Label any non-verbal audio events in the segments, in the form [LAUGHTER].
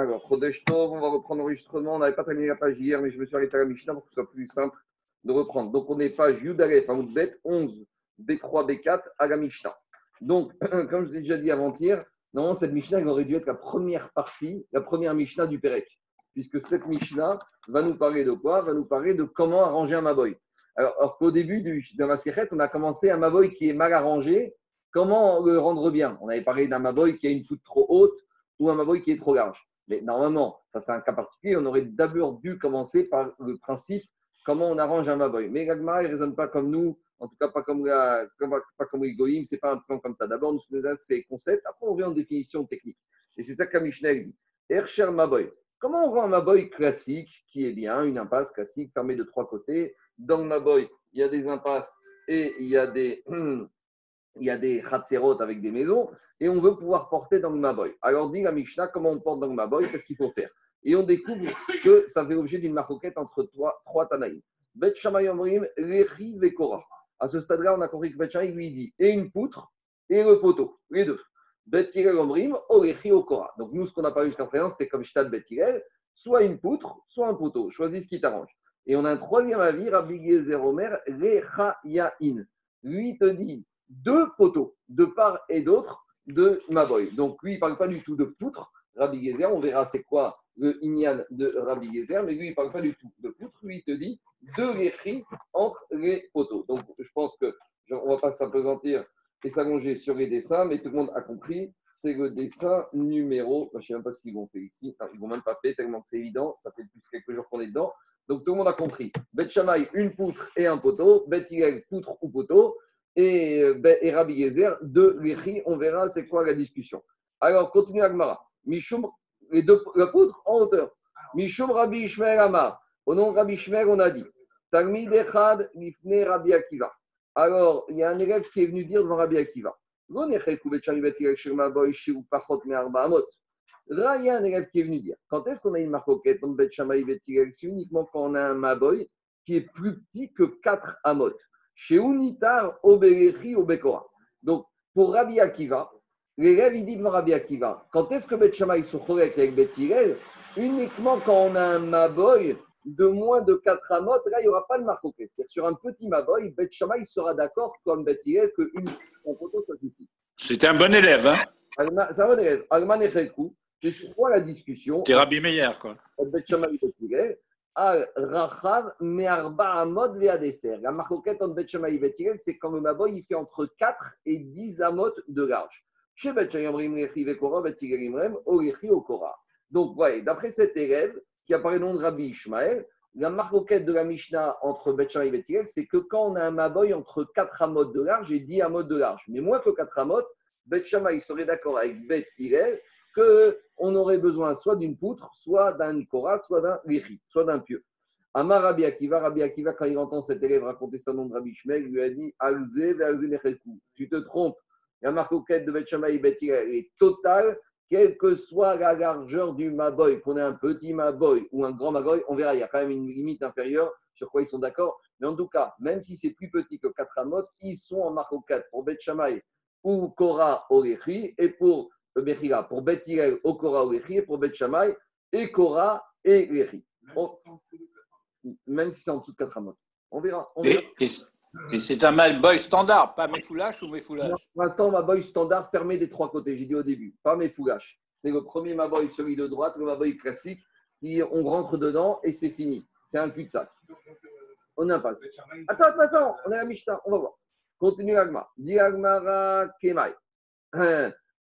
Alors, Chodesh Tov, on va reprendre l'enregistrement. On n'avait pas terminé la page hier, mais je me suis arrêté à la Mishnah pour que ce soit plus simple de reprendre. Donc, on est page Yudalef, Bet 11, B3, B4 à la Mishnah. Donc, [CLEARS THROAT] comme je l'ai déjà dit avant-hier, normalement, cette Mishnah, elle aurait dû être la première partie, la première Mishnah du Pérec. Puisque cette Mishnah va nous parler de quoi? Va nous parler de comment arranger un Maboy. Alors, qu'au début de la Séchet, on a commencé un Maboy qui est mal arrangé. Comment le rendre bien? On avait parlé d'un Maboy qui a une poutre trop haute ou un Maboy qui est trop large. Mais normalement, ça c'est un cas particulier, on aurait d'abord dû commencer par le principe comment on arrange un Maboy. Mais l'Agma, il ne raisonne pas comme nous, en tout cas pas comme, la, pas comme les Goïm, ce n'est pas un plan comme ça. D'abord, nous nous ces concepts, après on vient en définition technique. Et c'est ça que dit. Ercher Maboy. Comment on rend un Maboy classique qui est bien, une impasse classique fermée de trois côtés? Dans le Maboy, il y a des impasses et il y a des, [CLEARS THROAT] il y a des avec des maisons et on veut pouvoir porter dans le Maboy. Alors, dit la Mishnah, comment on porte dans le Maboy Qu'est-ce qu'il faut faire? Et on découvre que ça fait objet d'une maroquette entre trois, trois Tanaïm. Bet Lechi Vekora. À ce stade-là, on a compris que Bet lui dit et une poutre et le poteau, les deux. Bet Omrim, Orechi Okora. Donc, nous, ce qu'on a parlé jusqu'à présent, c'était comme Shtad Bet soit une poutre, soit un poteau. Choisis ce qui t'arrange. Et on a un troisième avis, Rabbi Gezer Omer, Yain. Lui te dit deux poteaux, de part et d'autre, de Maboy. Donc lui, il ne parle pas du tout de poutre, Rabbi Gezer. On verra c'est quoi le Inyan de Rabbi Gezer, mais lui, il ne parle pas du tout de poutre. Lui, il te dit deux léchis entre les poteaux. Donc je pense que on ne va pas s'apesantir et s'allonger sur les dessins, mais tout le monde a compris. C'est le dessin numéro. Je ne sais même pas s'ils vont faire ici. ils ne vont même pas faire tellement que c'est évident. Ça fait plus quelques jours qu'on est dedans. Donc tout le monde a compris. Bet une poutre et un poteau. Bet poutre ou poteau et, euh, ben, et Rabbi Gezer de l'Echi. On verra c'est quoi la discussion. Alors, continue Agmara. Mishum, les deux, la poudre en hauteur. Mishum Rabbi Ishmael Amar. Au nom de Rabbi Ishmael, on a dit Talmid Echad Mifne Rabbi Akiva. Alors, il y a un élève qui est venu dire devant Rabbi Akiva. Là, il y a un élève qui est venu dire quand est-ce qu'on a une marcoquette C'est uniquement quand on a un Maboy qui est plus petit que 4 Amot. Chez Unitar, Obelechi, Obekora. Donc, pour Rabbi Akiva, l'élève, il dit devant Rabbi Akiva, quand est-ce que Bet Shammai se avec Bet Uniquement quand on a un Maboy de moins de 4 amot, là, il n'y aura pas de marcoquet. C'est-à-dire sur un petit Maboy, Bet Shammai sera d'accord comme Bet Hillel qu'une photo soit suffit. C'était un bon élève, hein? C'est un bon élève. Alman Echelkou, je crois la discussion. C'est Rabbi Meyer, quoi. Bet Shammai Bet Rachav Me'arba Amot Ve'adeser. La marcoquette entre Bet Shammai et Bet c'est quand le Maboy il fait entre 4 et 10 amot de large. Chez Bet Rechi Vekora, Bet Imrem, Orechi Okora. Donc, voyez, d'après cet élève qui apparaît le nom de Rabbi Ishmael, la marcoquette de la Mishnah entre Bet Shammai et Bet c'est que quand on a un Maboy entre 4 amot de large et 10 amot de large. Mais moins que 4 amot, Bet serait d'accord avec Bet Hillel qu'on aurait besoin soit d'une poutre, soit d'un Kora, soit d'un Lichi, soit d'un pieu. Amar Rabbi Akiva, Rabbi Akiva, quand il entend cet élève raconter son nom de Rabbi Shmel, lui a dit Alze, Tu te trompes. La marcoquette de Bet et est totale, quelle que soit la largeur du Maboy, qu'on ait un petit Maboy ou un grand Maboy, on verra, il y a quand même une limite inférieure sur quoi ils sont d'accord. Mais en tout cas, même si c'est plus petit que 4 amot, ils sont en marcoquette pour Bet ou Kora Orechi et pour Bechira, pour Bet Okora ou et pour Bet Shammai, et Kora et Lechi. Même si c'est en dessous de 4 amotes. On verra. On verra. Et, et, c'est un boy standard, pas mes foulaches ou mes foulaches Pour l'instant, ma boy standard fermé des trois côtés, j'ai dit au début, pas mes foulaches. C'est le premier Maboy, celui de droite, le Maboy classique, qui on rentre dedans et c'est fini. C'est un cul-de-sac. On impasse. Attends, attends, attends, on est à Mishnah, on va voir. Continue Agma. Diagmara Kemai.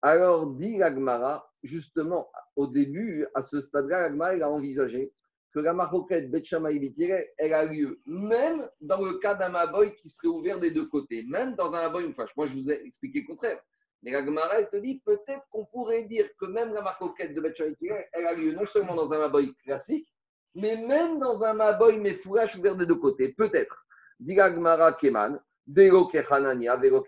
Alors, dit l'Agmara, justement, au début, à ce stade-là, l'Agmara a envisagé que la maroquette Betchamaï elle a lieu même dans le cas d'un Maboy qui serait ouvert des deux côtés, même dans un Maboy une fâche. Moi, je vous ai expliqué le contraire. Mais la elle te dit peut-être qu'on pourrait dire que même la maroquette de Betchamaï elle a lieu non seulement dans un Maboy classique, mais même dans un Maboy mais fourrage ouvert des deux côtés. Peut-être. Dit l'Agmara Keman,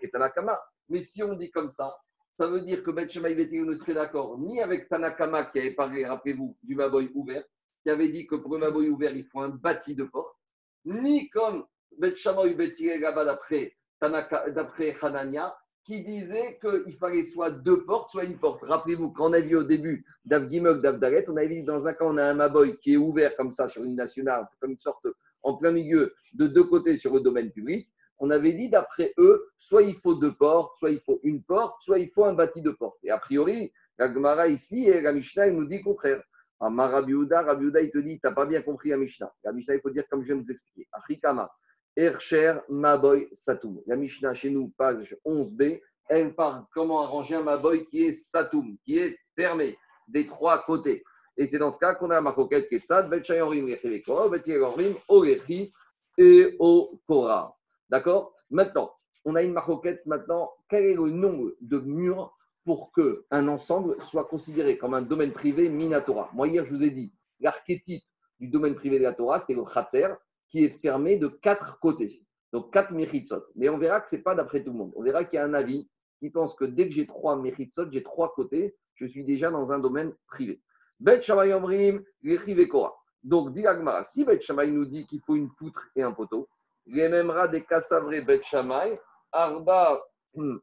Ketanakama. Mais si on dit comme ça, ça veut dire que Bet Shemaï ne serait d'accord ni avec Tanakama qui avait parlé, rappelez-vous, du Maboy ouvert, qui avait dit que pour le Maboy ouvert, il faut un bâti de porte, ni comme Bet Shemaï là-bas d'après Hanania, qui disait qu'il fallait soit deux portes, soit une porte. Rappelez-vous, quand on a vu au début d'Avgimok, d'Avdaret, on avait dit dans un cas, on a un Maboy qui est ouvert comme ça sur une nationale, comme une sorte en plein milieu de deux côtés sur le domaine public. On avait dit d'après eux, soit il faut deux portes, soit il faut une porte, soit il faut un bâti de porte. Et a priori, la Gemara ici et la Mishnah, nous dit le contraire. Amar Rabiuda, il te dit, tu n'as pas bien compris la Mishnah. La Mishnah, il faut dire comme je viens de vous expliquer. Achikama, Ercher, Maboy, Satoum. La Mishnah chez nous, page 11b, elle parle comment arranger un Maboy qui est Satoum, qui est fermé des trois côtés. Et c'est dans ce cas qu'on a ma coquette qui est Sad, Bet Shayorim, et Okora. D'accord? Maintenant, on a une maroquette maintenant. Quel est le nombre de murs pour qu'un ensemble soit considéré comme un domaine privé Minatora? Moi, hier, je vous ai dit, l'archétype du domaine privé de la Torah, c'est le Khatser, qui est fermé de quatre côtés. Donc, quatre Mechitsot. Mais on verra que ce n'est pas d'après tout le monde. On verra qu'il y a un avis qui pense que dès que j'ai trois Mechitsot, j'ai trois côtés, je suis déjà dans un domaine privé. Bet Shammai Donc, dit si Bet nous dit qu'il faut une poutre et un poteau, les mêmes des Kassavré Bet Shammai, Arba hmm,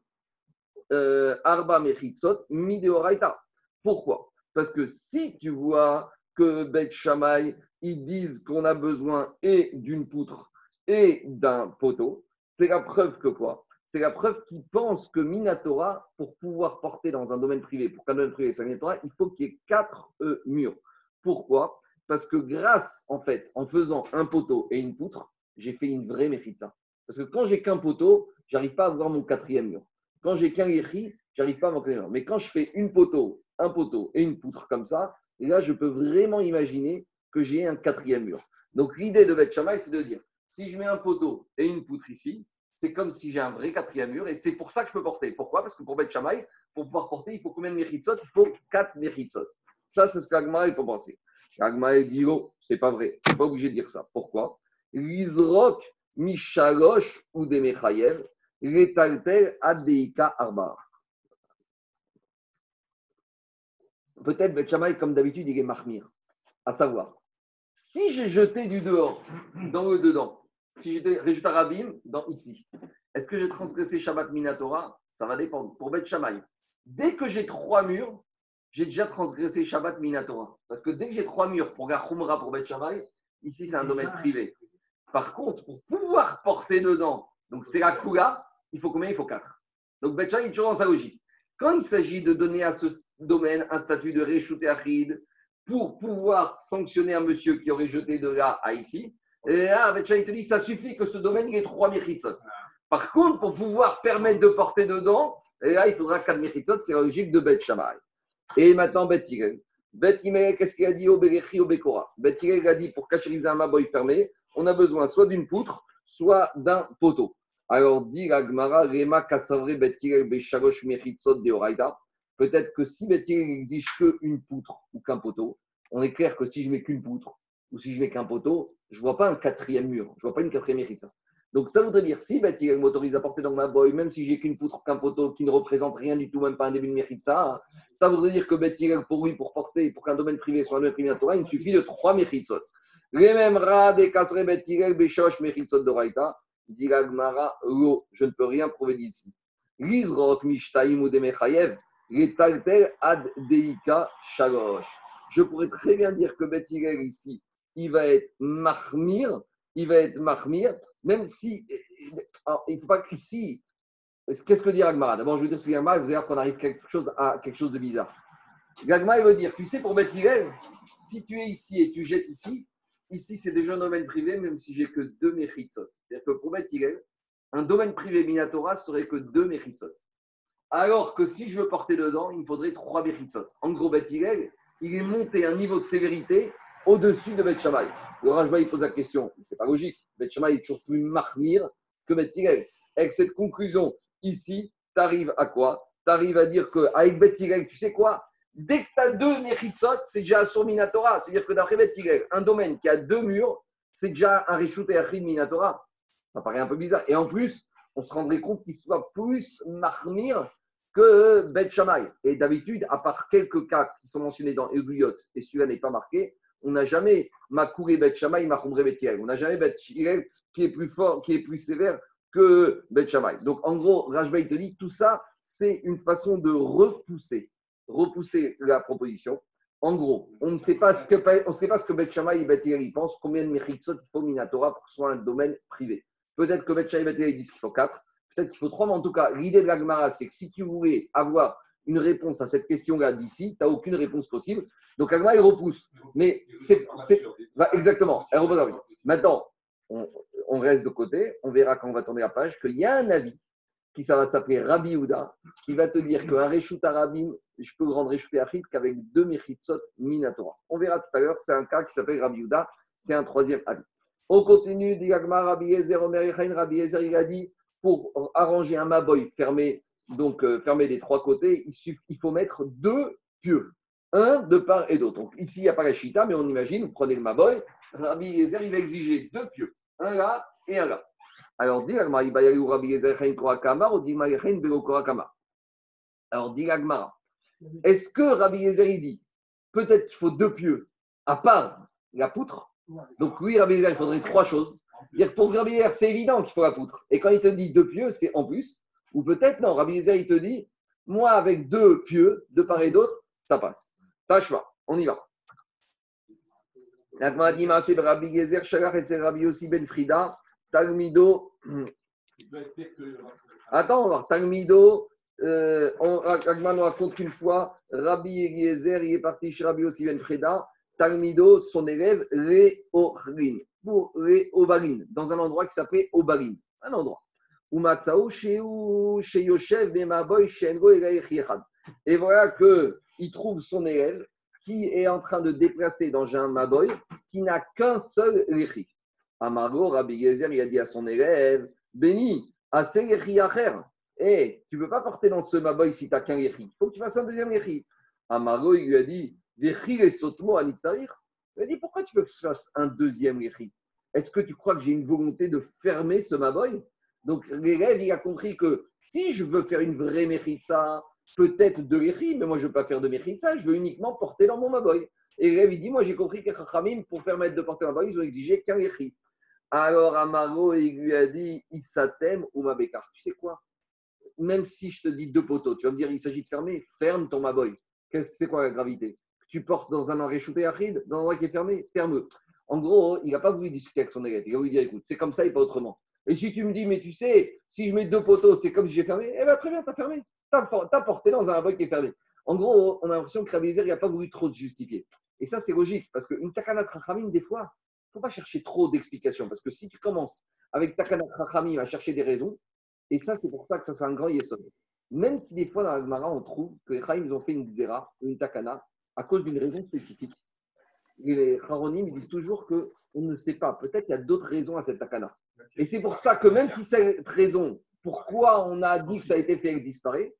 euh, Arba Mechitzot, Mideoraita. Pourquoi? Parce que si tu vois que Bet Shammai, ils disent qu'on a besoin et d'une poutre et d'un poteau, c'est la preuve que quoi? C'est la preuve qu'ils pensent que Minatora, pour pouvoir porter dans un domaine privé, pour qu'un domaine privé soit Minatora, il faut qu'il y ait quatre euh, murs. Pourquoi? Parce que grâce, en fait, en faisant un poteau et une poutre, j'ai fait une vraie méchitza. Parce que quand j'ai qu'un poteau, j'arrive pas à voir mon quatrième mur. Quand j'ai qu'un je j'arrive pas à voir mon quatrième mur. Mais quand je fais une poteau, un poteau et une poutre comme ça, là, je peux vraiment imaginer que j'ai un quatrième mur. Donc, l'idée de Beth c'est de dire, si je mets un poteau et une poutre ici, c'est comme si j'ai un vrai quatrième mur et c'est pour ça que je peux porter. Pourquoi? Parce que pour Beth pour pouvoir porter, il faut combien de méritzot? Il faut quatre méritzot. Ça, c'est ce qu'Agma faut penser. Agma dit, oh, c'est pas vrai. Je suis pas obligé de dire ça. Pourquoi? L'Izrok Mishalosh ou des Mechayev, Arbar. Peut-être Beth comme d'habitude, il est mahmir. À savoir, si j'ai jeté du dehors dans le dedans, si j'étais Réjuta Rabim dans ici, est-ce que j'ai transgressé Shabbat Minatora Ça va dépendre. Pour Beth Shammai, dès que j'ai trois murs, j'ai déjà transgressé Shabbat Minatora. Parce que dès que j'ai trois murs pour Gachumra pour Beth Shammai, ici c'est un domaine privé. Par contre, pour pouvoir porter dedans, donc c'est la Kula, il faut combien? Il faut quatre. Donc Beth Shammai est toujours dans sa logique. Quand il s'agit de donner à ce domaine un statut de Réchouté Achid, pour pouvoir sanctionner un monsieur qui aurait jeté de là à ici. Et là, il te dit, ça suffit que ce domaine ait trois méritzot. Par contre, pour pouvoir permettre de porter dedans, et là, il faudra quatre méritzot, c'est la logique de Bet Shammai. Et maintenant, Bet. Bet qu'est-ce qu'il a dit au au Bekora a dit, pour cacheriser un maboy fermé, on a besoin soit d'une poutre, soit d'un poteau. Alors, dit la Gemara, Rema Kasavre Bet Yigel Beshalosh Meritzot de Oraida. Peut-être que si Bethilel n'exige qu'une poutre ou qu'un poteau, on est clair que si je mets qu'une poutre ou si je mets qu'un poteau, je ne vois pas un quatrième mur, je ne vois pas une quatrième hérite. Donc ça voudrait dire, si Bethilel m'autorise à porter dans ma boy, même si j'ai qu'une poutre ou qu'un poteau qui ne représente rien du tout, même pas un début de mérite, ça, ça voudrait dire que Bethilel, pour lui, pour porter, pour qu'un domaine privé soit un domaine privé il suffit de trois mérites. Les mêmes rats des kasre Bethilel, Béchoch, méritzot d'Oraïta, dit Gmara, je ne peux rien prouver d'ici. L'Isrok, Mishtaim ou Demechayev, ad deika shalosh. Je pourrais très bien dire que Beth ici, il va être mahmir, il va être mahmir, même si, alors, il ne faut pas qu'ici, qu'est-ce que dit Agmara D'abord, je veux dire ce Agmara, vous allez voir qu'on arrive quelque chose à quelque chose de bizarre. Gagma, il veut dire, tu sais, pour Beth si tu es ici et tu jettes ici, ici c'est déjà un domaine privé, même si j'ai que deux méritzot. C'est-à-dire que pour Beth un domaine privé Minatora serait que deux méritzot. Alors que si je veux porter dedans, il me faudrait trois Bechitsot. En gros, Beth il est monté un niveau de sévérité au-dessus de Beth. Le Rajba, il pose la question, c'est pas logique. Beth Shammai est toujours plus marmire que Beth Avec cette conclusion, ici, tu arrives à quoi? Tu arrives à dire qu'avec Beth tu sais quoi? Dès que tu as deux Mechitsot, c'est déjà un Minatora. C'est-à-dire que d'après Beth un domaine qui a deux murs, c'est déjà un Rishut et Achid Minatora. Ça paraît un peu bizarre. Et en plus, on se rendrait compte qu'il soit plus marmire que Bet Shammai. Et d'habitude, à part quelques cas qui sont mentionnés dans Eguyot, et celui-là n'est pas marqué, on n'a jamais Makouré Bet Shammai, Makouré Bet On n'a jamais Bet qui est plus fort, qui est plus sévère que Bet. Donc, en gros, Rajba, te dit, tout ça, c'est une façon de repousser, repousser la proposition. En gros, on ne sait pas ce que, on sait pas ce que et Bet pensent, combien de Mechitsot il faut Minatora pour que ce soit un domaine privé. Peut-être que Bet Shammai et Bet disent qu'il faut quatre, peut-être qu'il faut trois, mais en tout cas, l'idée de la Gemara, c'est que si tu voulais avoir une réponse à cette question-là d'ici, tu n'as aucune réponse possible. Donc, Agma, il repousse. Mais c'est. Bah, exactement, elle repose Maintenant, on, reste de côté, on verra quand on va tourner la page qu'il y a un avis qui ça va s'appeler Rabbi Houda, qui va te dire qu'un Reshut Arabim, je peux rendre Reshut Achit qu'avec deux Mechitsot Minatora. On verra tout à l'heure, c'est un cas qui s'appelle Rabbi Houda, c'est un troisième avis. On continue, Digagma, Rabbi Ezer, Omer Rabbi Ezer, il a dit, pour arranger un Maboy fermé, donc euh, fermé des trois côtés, il, il faut mettre deux pieux, un de part et d'autre. Donc ici, il n'y a pas la Chita, mais on imagine, vous prenez le Maboy, Rabbi Ezer, il va exiger deux pieux, un là et un là. Alors, dit Alors, dit est-ce que Rabbi Yezer dit peut-être qu'il faut deux pieux à part la poutre? Donc, oui, Rabbi Yezer, il faudrait trois choses. Dire pour Rabbi Yezer, c'est évident qu'il faut la poutre. Et quand il te dit deux pieux, c'est en plus. Ou peut-être non, Rabbi Yezer, il te dit moi, avec deux pieux, de part et d'autre, ça passe. Tâche pas, on y va. Rabbi Yezer, et Rabbi aussi Ben Frida, Talmido. Attends, on va voir. Talmido, euh, on, raconte qu'une fois, Rabbi Eliezer, il est parti chez Rabbi aussi Ben Freda. Talmido, son élève, Réorin, pour Réobarin, dans un endroit qui s'appelait Obarin, un endroit. Et voilà qu'il trouve son élève qui est en train de déplacer dans un Maboy qui n'a qu'un seul léchi. Amargo, Rabbi Gezer, il a dit à son élève Béni, assez léchi acher. Eh, tu ne peux pas porter dans ce maboy si tu n'as qu'un léchi. Il faut que tu fasses un deuxième léchi. Amargo, il lui a dit Véchi les sotmo à. Il a dit Pourquoi tu veux que je fasse un deuxième léchi Est-ce que tu crois que j'ai une volonté de fermer ce maboy Donc l'élève, a compris que si je veux faire une vraie mechitza, peut-être de léchi, mais moi je ne veux pas faire de mechitza, je veux uniquement porter dans mon maboy. Et l'élève, dit Moi j'ai compris que Chachamim, pour permettre de porter un maboy, ils ont exigé qu'un léchi. Alors Amaro, il lui a dit Issatem ou Mabekar. Tu sais quoi? Même si je te dis deux poteaux, tu vas me dire il s'agit de fermer, ferme ton Maboy. C'est quoi la gravité? Tu portes dans un enréchouté aride, dans un endroit qui est fermé, ferme. En gros, il n'a pas voulu discuter avec son élève. Il a voulu dire écoute, c'est comme ça et pas autrement. Et si tu me dis, mais tu sais, si je mets deux poteaux, c'est comme si j'ai fermé, eh bien très bien, tu as fermé. Tu as, porté dans un Maboy qui est fermé. En gros, on a l'impression que il n'a pas voulu trop se justifier. Et ça, c'est logique, parce qu'une takana trachamim, des fois, il ne faut pas chercher trop d'explications, parce que si tu commences avec Takana Chachamim à chercher des raisons, et ça, c'est pour ça que ça, c'est un grand. Même si des fois, dans la Gemara, on trouve que les Chahim, ont fait une Xéra, une Takana, à cause d'une raison spécifique. Les Charonim, ils disent toujours qu'on ne sait pas. Peut-être qu'il y a d'autres raisons à cette Takana. Et c'est pour ça que même si cette raison, pourquoi on a dit que ça a été fait disparaître,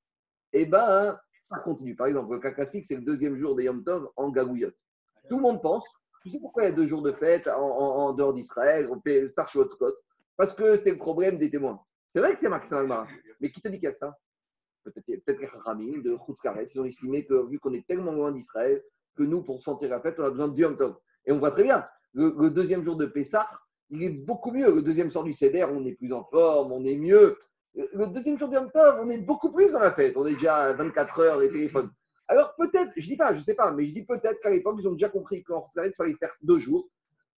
eh ben, ça continue. Par exemple, le cas c'est le deuxième jour des Yom Tov en Gagouyot. Tout le monde pense tu sais pourquoi il y a deux jours de fête en, dehors d'Israël, on fait Sarchot Parce que c'est le problème des témoins. C'est vrai que c'est Max mais qui te dit qu'il y a que ça? Peut-être peut les Ramim de Khoutzkaret, ils ont estimé que vu qu'on est tellement loin d'Israël, que nous, pour sentir la fête, on a besoin de Yom Tov. Et on voit très bien, le, deuxième jour de Pessah, il est beaucoup mieux. Le deuxième soir du Seder, on est plus en forme, on est mieux. Le deuxième jour de Yom Tov, on est beaucoup plus dans la fête. On est déjà à 24 heures, les téléphones. Alors peut-être, je dis pas, je sais pas, mais je dis peut-être qu'à l'époque, ils ont déjà compris qu'en il fallait faire deux jours,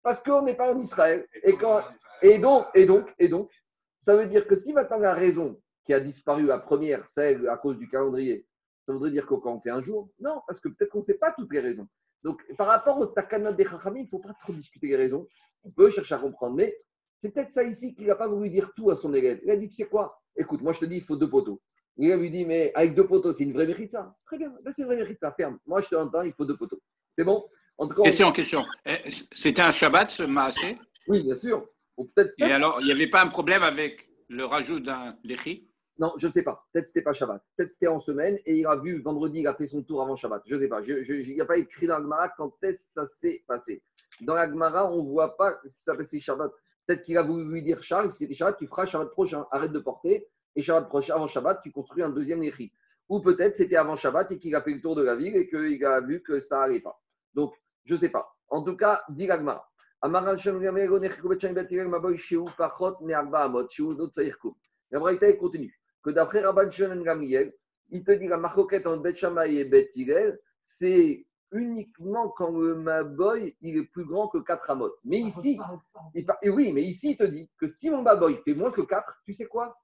parce qu'on n'est pas en Israël. Et, quand, et, donc, et, donc, et donc, ça veut dire que si maintenant la raison qui a disparu, la première, celle à cause du calendrier, ça voudrait dire qu'on fait un jour? Non, parce que peut-être qu'on ne sait pas toutes les raisons. Donc, par rapport au takanot des Chachamim, il ne faut pas trop discuter les raisons. On peut chercher à comprendre, mais c'est peut-être ça ici qu'il n'a pas voulu dire tout à son élève. Il a dit, tu sais quoi? Écoute, moi je te dis, il faut deux poteaux. Il lui dit, mais avec deux poteaux, c'est une vraie mérita. Très bien, ben, c'est une vraie mérita, ferme. Moi, je te entends, il faut deux poteaux. C'est bon? En tout cas, Question, question. Eh, c'était un Shabbat, ce maasé Oui, bien sûr. Et alors, il n'y avait pas un problème avec le rajout d'un léchi Non, je ne sais pas. Peut-être que ce n'était pas Shabbat. Peut-être que c'était en semaine et il a vu vendredi, il a fait son tour avant Shabbat. Je ne sais pas. il n'y a pas écrit dans l'Agmara quand est-ce que ça s'est passé. Dans l'Agmara, on ne voit pas si ça passait Shabbat. Peut-être qu'il a voulu lui dire Charles, si c'était Shabbat, tu feras Shabbat prochain. Arrête de porter et Shabbat prochain, avant Shabbat, tu construis un deuxième Néchi. Ou peut-être c'était avant Shabbat et qu'il a fait le tour de la ville et qu'il a vu que ça n'allait pas. Donc, je ne sais pas. En tout cas, dit l'agma. La Braïta continue que d'après Rabban Shimon Gamliel, il te dit la marcoquette en Bet Shammai et Bet c'est uniquement quand le Maboy il est plus grand que 4 amot. Mais ici, il, et oui, mais ici il te dit que si mon Maboy fait moins que 4, tu sais quoi?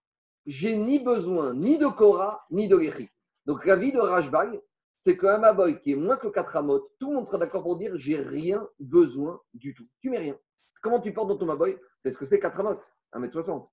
J'ai ni besoin ni de Korah ni de Lechi. Donc la vie de Rajbag, c'est qu'un Maboy qui est moins que 4 amot, tout le monde sera d'accord pour dire j'ai rien besoin du tout. Tu mets rien. Comment tu portes dans ton Maboy? C'est ce que c'est 4 amot 1m60,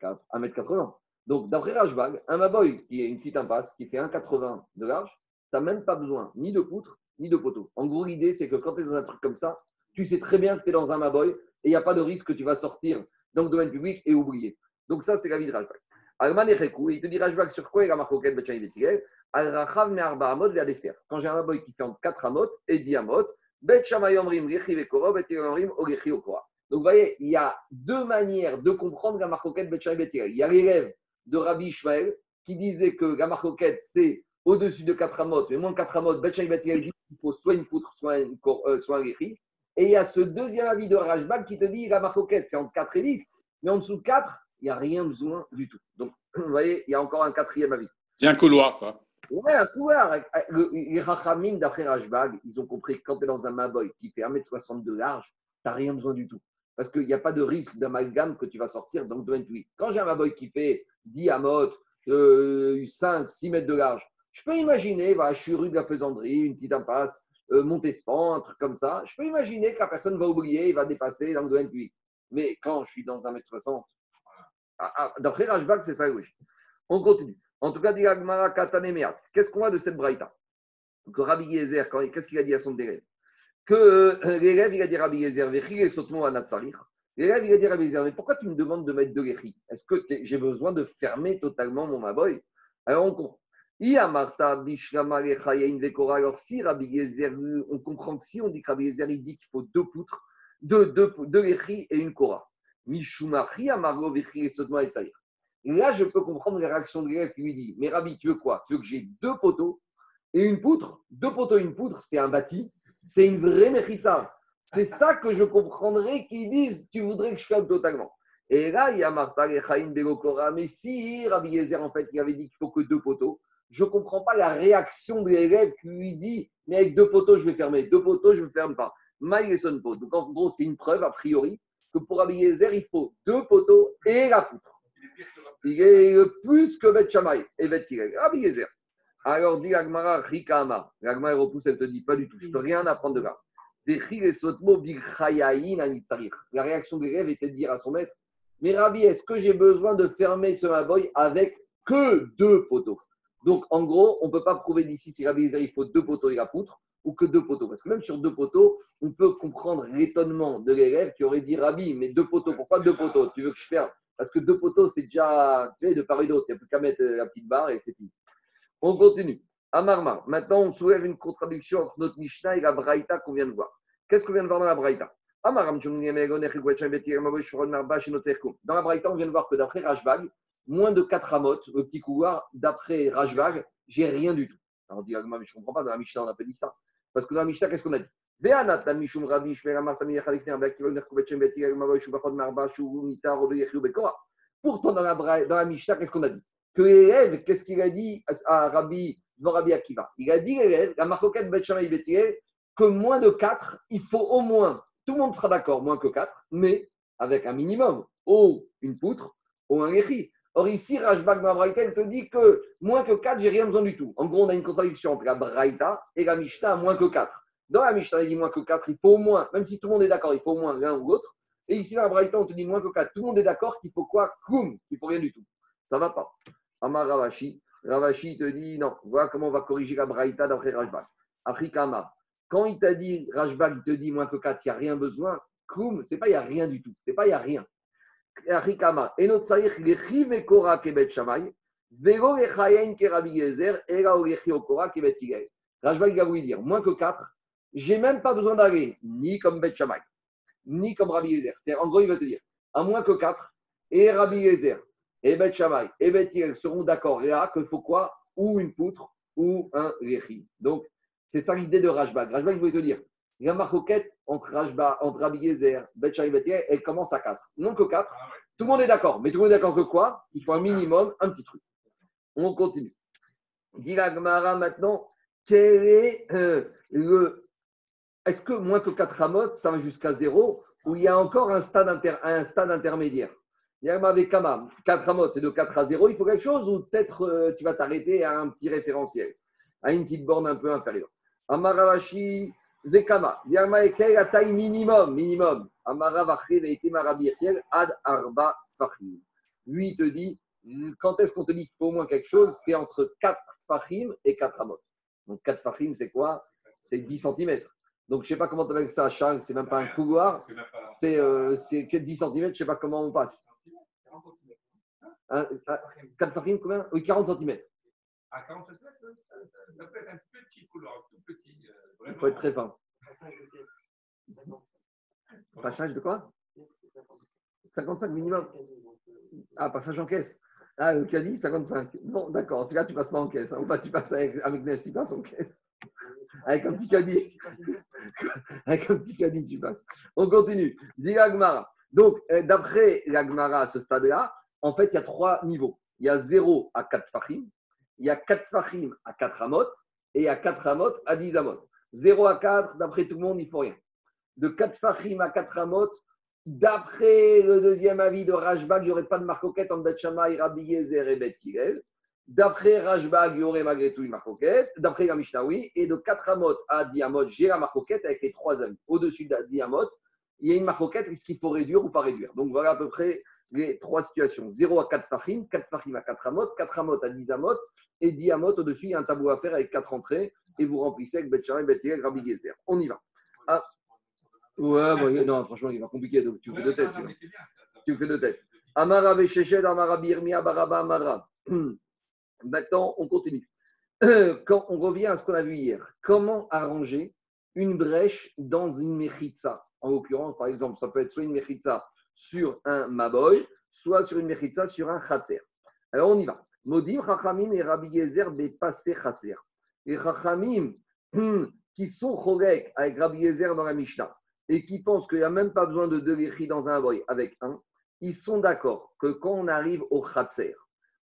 1m80. Donc, d'après Rajbag, un Maboy qui est une petite impasse, qui fait 1,80 de large, tu n'as même pas besoin ni de poutre, ni de poteau. En gros, l'idée, c'est que quand tu es dans un truc comme ça, tu sais très bien que tu es dans un Maboy et il n'y a pas de risque que tu vas sortir dans le domaine public et oublier. Donc, ça, c'est la vie de Rajbag. Alman il te dit Rajbag sur quoi il a marqué Al-Rachav Me'arba Amot vers Dessert. Quand j'ai un Maboy qui fait entre 4 Amot et 10 Amot, Bet Shamayomrim Rechi Vekoro, Bet Yomrim Okora. Donc, vous voyez, il y a deux manières de comprendre la marcoquette Bet Il y a l'élève de Rabbi Ishmael qui disait que la marcoquette, c'est au-dessus de 4 amot, mais moins de 4 amot, Bet dit qu'il faut soit une poutre, soit, une, euh, soit un Et il y a ce deuxième avis de Rajbag qui te dit la marcoquette, c'est entre 4 et 10, mais en dessous de 4, il n'y a rien besoin du tout. Donc, [CLEARS THROAT] vous voyez, il y a encore un quatrième avis. C'est un couloir, quoi. Ouais, un couloir. Les Rachamim, d'après Rajbag, ils ont compris que quand tu es dans un Maboy qui fait 1m60 de large, tu n'as rien besoin du tout. Parce qu'il n'y a pas de risque d'amalgame que tu vas sortir dans le domaine Quand j'ai un Maboy qui fait 10 à euh, 5, 6 mètres de large. Je peux imaginer, voilà, je suis rue de la Faisanderie, une petite impasse, euh, Montespan, un truc comme ça. Je peux imaginer que la personne va oublier, il va dépasser dans le domaine public. Mais quand je suis dans 1m60, ah, ah, d'après Rajbag, c'est ça oui. On continue. En tout cas, Qu'est-ce qu'on a de cette braïta? Que Rabbi Yezer, qu'est-ce qu'il a dit à son élève Que euh, l'élève, il a dit Rabbi Yezer, Vechi et Sotmo à Natsarir. Et là, il a dit à mais pourquoi tu me demandes de mettre de l'échi Est-ce que j'ai besoin de fermer totalement mon maboy Alors on comprend. Alors si Rabbi Yezer, on comprend que si on dit que Rabbi il dit qu'il faut deux poutres, deux, deux, deux et une kora. Et là, je peux comprendre la réaction de l'élève qui lui dit Mais Rabbi, tu veux quoi? Tu veux que j'ai deux poteaux et une poutre? Deux poteaux et une poutre, c'est un bâti, c'est une vraie mechitza. C'est ça que je comprendrais qu'ils disent tu voudrais que je ferme totalement. Et là, il y a Martha et Chaim Belokora. Mais si Rabbi Yezer, en fait, il avait dit qu'il faut que deux poteaux, je ne comprends pas la réaction de l'élève qui lui dit Mais avec deux poteaux, je vais fermer. Deux poteaux, je ne ferme pas. Maï son pot. Donc, en gros, c'est une preuve, a priori, que pour Rabbi Yezer, il faut deux poteaux et la poutre. Il est plus que Bet et Bet Rabbi Yezer. Alors, dit Agmara, Rikama. L'Agmara repousse, elle te dit Pas du tout. Je ne peux rien apprendre de là. La réaction des rêves était de dire à son maître Mais Rabbi, est-ce que j'ai besoin de fermer ce maboy avec que deux poteaux? Donc, en gros, on ne peut pas prouver d'ici si Rabbi il faut deux poteaux et la poutre ou que deux poteaux. Parce que même sur deux poteaux, on peut comprendre l'étonnement de l'élève qui aurait dit Rabbi, mais deux poteaux, pourquoi deux poteaux? Tu veux que je ferme? Parce que deux poteaux, c'est déjà tu de part et d'autre. Il n'y a plus qu'à mettre la petite barre et c'est fini. On continue. Amarma. Maintenant, on soulève une contradiction entre notre Mishnah et la Braïta qu'on vient de voir. Qu'est-ce qu'on vient de voir dans la Braïta? Dans la Braïta, on vient de voir que d'après Rajbag, moins de 4 amot, le petit couloir, d'après Rajbag, j'ai rien du tout. On dit, mais je ne comprends pas, dans la Mishnah, on n'a pas dit ça. Parce que dans la Mishnah, qu'est-ce qu'on a dit? Pourtant, dans la, dans la Mishnah, qu'est-ce qu'on a dit? Que l'élève, qu'est-ce qu'il a dit à Rabbi Il a dit, la marcoquette Betchamay Betiel, que moins de 4, il faut au moins, tout le monde sera d'accord, moins que 4, mais avec un minimum, ou une poutre, ou un échi. Or ici, Rajbak dans la te dit que moins que 4, j'ai rien besoin du tout. En gros, on a une contradiction entre la Braïta et la Mishnah moins que 4. Dans la Mishnah, il dit moins que 4, il faut au moins, même si tout le monde est d'accord, il faut au moins l'un ou l'autre. Et ici, dans la Braïta, on te dit moins que 4. Tout le monde est d'accord qu'il faut quoi? Koum, il faut rien du tout. Ça ne va pas. Amar Ravashi, te dit non, voilà comment on va corriger la braïta d'après Rajbag. Afrikama, quand il t'a dit, Rajbag, il te dit moins que 4, il n'y a rien besoin, Koum, c'est pas il n'y a rien du tout, c'est pas il n'y a rien. Afrikama, et notre saïr, il est kora kebet shamay, vego echayen kerabi yezer, era ogechi okora kebet tigay. Rajbag, il va vous dire, moins que 4, j'ai même pas besoin d'aller ni comme Bet Shamay, ni comme Rabbi Yezer. En gros, il va te dire, à moins que 4, et Rabbi Yezer, et Bet Shammai et Bet seront d'accord là qu'il faut quoi? Ou une poutre ou un réchi. Donc, c'est ça l'idée de Rajbag. Rajbag, il voulait te dire La marcoquette entre, Rajba, entre Rabbi Gezer, Bet et elle commence à 4. Non que 4. Ah Tout le monde est d'accord. Mais tout le monde est d'accord que quoi? Il faut un minimum, un petit truc. On continue. Dit maintenant, quel est euh, le. Est-ce que moins que 4 ramotes, ça va jusqu'à 0 ou il y a encore un stade, inter- un stade intermédiaire? Il y a avec Kama, 4 ramotes, c'est de 4 à 0, il faut quelque chose ou peut-être euh, tu vas t'arrêter à un petit référentiel, à une petite borne un peu inférieure. Amaravashi, Vekama, est la taille minimum, minimum. Amaravachi, Veiti Marabi, Ad Arba Fahim. Lui, il te dit, quand est-ce qu'on te dit qu'il faut au moins quelque chose? C'est entre 4 Fahim et 4 ramot. Donc 4 Fahim, c'est quoi? C'est 10 cm. Donc je ne sais pas comment tu appelles ça, Charles, c'est même pas un couloir, C'est euh, c'est que 10 cm, je ne sais pas comment on passe. 40 centimètres. Hein, ah, 4 Fahim, combien? Oui, 40 cm. À 40 centimètres, ça, ça- peut être un petit couloir, tout petit. euh, Il faut être très fin. Passage de. 55. Passage de quoi? Pièce, c'est 55. 55 minimum. Euh, Ah, passage en caisse. Ah, le caddie, 55. Bon, d'accord. En tout cas, tu passes pas en caisse. hein. Ou pas, tu passes avec, avec Ness, tu passes en caisse. [LAUGHS] Avec un petit caddie. [LAUGHS] Avec un petit caddie, tu passes. On continue. Dit l'Agmara. Donc, euh, d'après l'Agmara à ce stade-là, en fait, il y a trois niveaux. Il y a 0 à 4 fachim, il y a 4 fachim à 4 amot, et il y a 4 amot à 10 amot. 0 à 4, d'après tout le monde, il ne faut rien. De 4 fachim à 4 amot, d'après le deuxième avis de Rajbag, il n'y aurait pas de marcoquette entre Bet Shammai, Rabbi Yezer et Bet. D'après Rajbag, il y aurait malgré tout une marcoquette. D'après la Mishnah, oui. Et de 4 amot à 10 amot, j'ai la marcoquette avec les trois amis. Au-dessus de 10 amot, il y a une marcoquette. Est-ce qu'il faut réduire ou pas réduire? Donc voilà à peu près les trois situations. 0 à 4 fachim, 4 fachim à 4 amot, 4 amot à 10 amot, et 10 amot au-dessus, il y a un tableau à faire avec 4 entrées, et vous remplissez avec Bet Shammai, Bet Hillel, Rabbi Yezer. On y va. Ah. Ouais, bon, non, franchement, il va compliquer, donc tu fais deux têtes. Tu me fais deux têtes. Amara Vesheched, Amara Birmia, Baraba, Amara. [CLEARS THROAT] Maintenant, on continue. [CLEARS THROAT] Quand on revient à ce qu'on a vu hier, comment arranger une brèche dans une mechitza? En l'occurrence, par exemple, ça peut être soit une mechitza sur un maboy, soit sur une mechitza sur un chatzer. Alors, on y va. Modim, Chachamim et Rabbi Yezer, Bepasé Chaser. Les Chachamim qui sont chorek avec Rabbi Yezer dans la Mishnah et qui pensent qu'il n'y a même pas besoin de deux léchis dans un boy avec un, ils sont d'accord que quand on arrive au Khatser,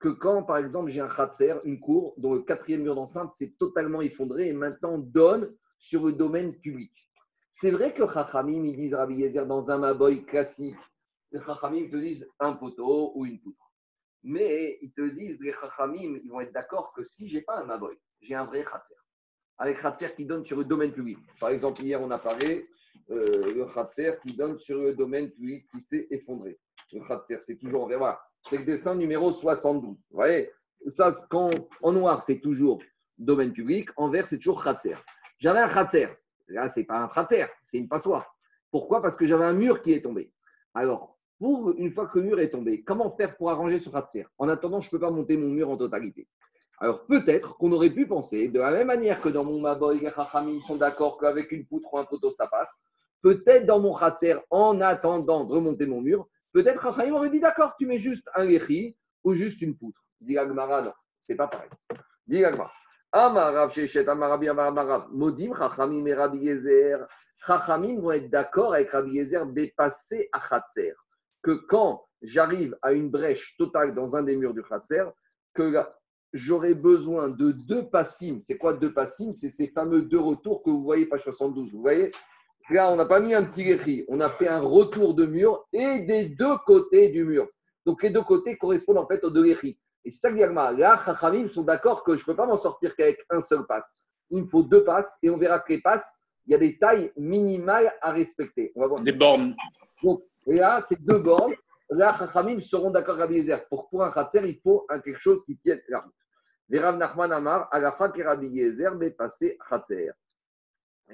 que quand, par exemple, j'ai un Khatser, une cour, dont le quatrième mur d'enceinte s'est totalement effondré et maintenant donne sur le domaine public. C'est vrai que Chachamim, ils disent Rabbi Yezer dans un Maboy classique, les Chachamim te disent un poteau ou une poutre. Mais ils te disent, les Chachamim, ils vont être d'accord que si j'ai pas un Maboy, j'ai un vrai Khatser. Avec Khatser qui donne sur le domaine public. Par exemple, hier, on a parlé euh, le Khatser qui donne sur le domaine public qui s'est effondré. Le Khatser, c'est toujours vert. Voilà. C'est le dessin numéro 72. Vous voyez? Ça, en noir, c'est toujours domaine public. En vert, c'est toujours Khatser. J'avais un Khatser. Là, ce n'est pas un Khatser, c'est une passoire. Pourquoi? Parce que j'avais un mur qui est tombé. Alors, pour une fois que le mur est tombé, comment faire pour arranger ce Khatser En attendant, je ne peux pas monter mon mur en totalité. Alors peut-être qu'on aurait pu penser, de la même manière que dans mon Maboy, les Chachamim sont d'accord qu'avec une poutre ou un poteau, ça passe. Peut-être dans mon Khatser, en attendant de remonter mon mur, peut-être Chachamim aurait dit d'accord, tu mets juste un Lechi ou juste une poutre. Dit l'Agmara, non, c'est pas pareil. Dit. Amarav Shechet, Amarabi, Amarav, Modim, Chachamim et Rabbi Yezer. Chachamim vont être d'accord avec Rabbi Yezer à Khatser. Que quand j'arrive à une brèche totale dans un des murs du Khatser, que là, j'aurais besoin de deux passim. C'est quoi deux passim? C'est ces fameux deux retours que vous voyez, page 72. Vous voyez? Là, on n'a pas mis un petit guéri, on a fait un retour de mur et des deux côtés du mur. Donc les deux côtés correspondent en fait aux deux guéris. Et c'est ça que. Là, Chachamim sont d'accord que je ne peux pas m'en sortir qu'avec un seul passe. Il me faut deux passes et on verra que les passes, il y a des tailles minimales à respecter. On va voir. Des bornes. Donc là, c'est deux bornes. Là, Chachamim seront d'accord avec Rabbi Yezer. Pour, pour un Khatser, il faut un, quelque chose qui tienne la route. Rav Nachman Amar, Agafa qui Rabbi Yezer, mais passé Khatser.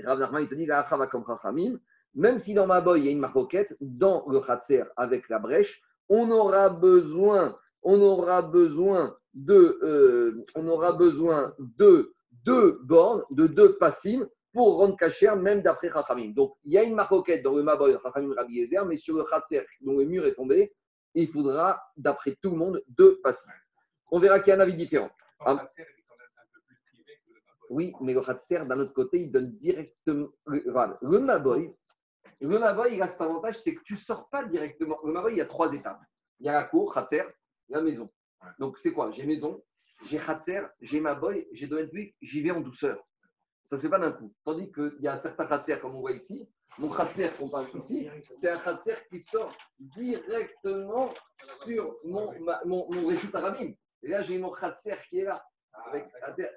Rav Nachman, il te dit, comme Chachamim. Même si dans ma boy, il y a une marcoquette, dans le Khatser avec la brèche, on aura besoin, on aura besoin de, euh, on aura besoin de deux bornes, de deux passim pour rendre cachère, même d'après Chachamim. Donc, il y a une marcoquette dans le Maboy, Chachamim Rabbi Yezer, mais sur le Khatser, dont le mur est tombé, il faudra, d'après tout le monde, deux passim. On verra qu'il y a un avis différent. Maboy. Oui, mais le Khatser, d'un autre côté, il donne directement. Le Maboy, le Maboy, il a cet avantage, c'est que tu ne sors pas directement. Le Maboy, il y a trois étapes. Il y a la cour, Khatser, la maison. Donc, c'est quoi? J'ai maison, j'ai Khatser, j'ai Maboy, j'ai domaine public, j'y vais en douceur. Ça ne se fait pas d'un coup. Tandis qu'il y a certains Khatser, comme on voit ici. Mon Khatser qu'on parle ici, c'est un Khatser qui sort directement sur mon, ma- mon, mon. Et là, j'ai mon Khatser qui est là. Avec-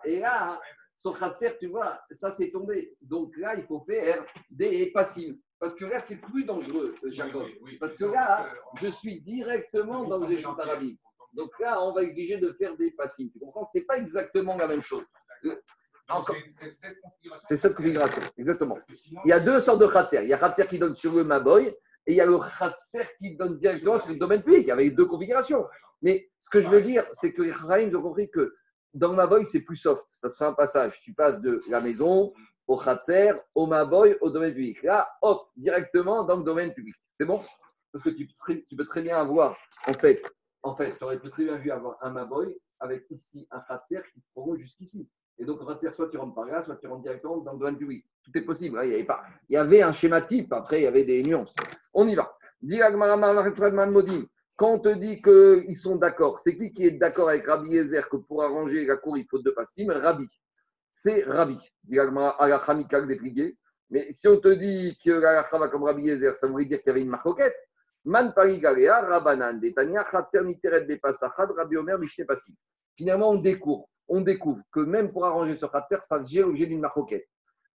et là, son Khatser, tu vois, ça c'est tombé. Donc là, il faut faire des passives. Parce que là, c'est plus dangereux, Jacob. Oui, oui, oui. Parce que là, je suis directement dans le Réchut Arabim. Donc là, on va exiger de faire des passives. Tu comprends? C'est pas exactement la même chose. C'est- cette configuration. C'est cette configuration, exactement. Sinon, Il y a deux sortes de khatser. Il y a khatser qui donne sur le Maboy et il y a le khatser qui donne directement sur le domaine public avec deux configurations. Mais ce que je veux dire, c'est que les Khaïm ont compris que dans le Maboy, c'est plus soft. Ça se fait un passage. Tu passes de la maison au khatser, au Maboy, au domaine public. Là, hop, directement dans le domaine public. C'est bon? Parce que tu peux très bien avoir, en fait, en fait, tu aurais très bien vu avoir un Maboy avec ici un khatser qui se prolonge jusqu'ici. Et donc, khatser, soit tu rentres par là, soit tu rentres directement dans le domaine public. Tout est possible. hein, Il y avait, un schéma type, après, il y avait des nuances. On y va. Quand on te dit qu'ils sont d'accord, c'est qui qui est d'accord avec Rabbi Yezer que pour arranger la cour, il faut deux passim? Rabbi. C'est Rabbi. Mais si on te dit que la va comme Rabbi Yezer, ça voulait dire qu'il y avait une marcoquette. Man Parigalea, Rabanan, Detania, Khatser Niteret Bepasachad, Rabbi Omer, Passim. Finalement, on découvre, on découvre que même pour arranger ce Khatser, ça j'ai l'objet d'une marcoquette.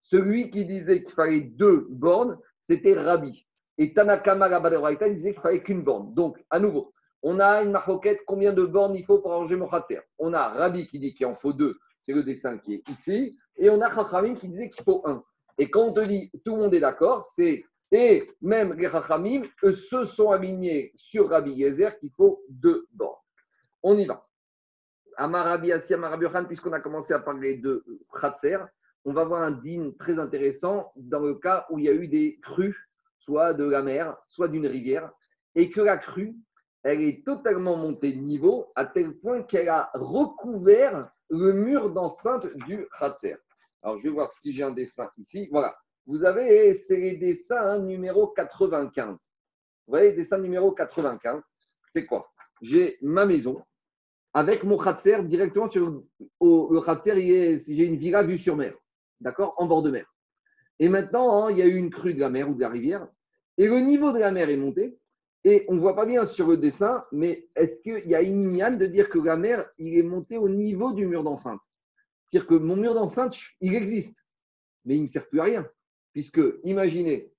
Celui qui disait qu'il fallait deux bornes, c'était Rabbi. Et Tanakama Rabba il disait qu'il fallait qu'une borne. Donc, à nouveau, on a une marcoquette, combien de bornes il faut pour arranger mon Khatser? On a Rabbi qui dit qu'il en faut deux, c'est le dessin qui est ici. Et on a Chachamim qui disait qu'il faut un. Et quand on te dit tout le monde est d'accord, c'est. Et même les Chachamim, se sont alignés sur Rabbi Yezer qu'il faut deux bornes. On y va. Amarabi Assi, Amarabi puisqu'on a commencé à parler de Khatser, on va voir un din très intéressant dans le cas où il y a eu des crues, soit de la mer, soit d'une rivière, et que la crue, elle est totalement montée de niveau à tel point qu'elle a recouvert le mur d'enceinte du Khatser. Alors, je vais voir si j'ai un dessin ici. Voilà. Vous avez, c'est les dessins hein, numéro 95. Vous voyez, dessin numéro 95, c'est quoi? J'ai ma maison avec mon Khatser directement sur le, au- le Khatser, j'ai une villa vue sur mer, d'accord? En bord de mer. Et maintenant, hein, il y a eu une crue de la mer ou de la rivière, et le niveau de la mer est monté, et on ne voit pas bien sur le dessin, mais est-ce qu'il y a une ignane de dire que la mer, il est monté au niveau du mur d'enceinte? C'est-à-dire que mon mur d'enceinte, il existe, mais il ne sert plus à rien. Puisque, imaginez,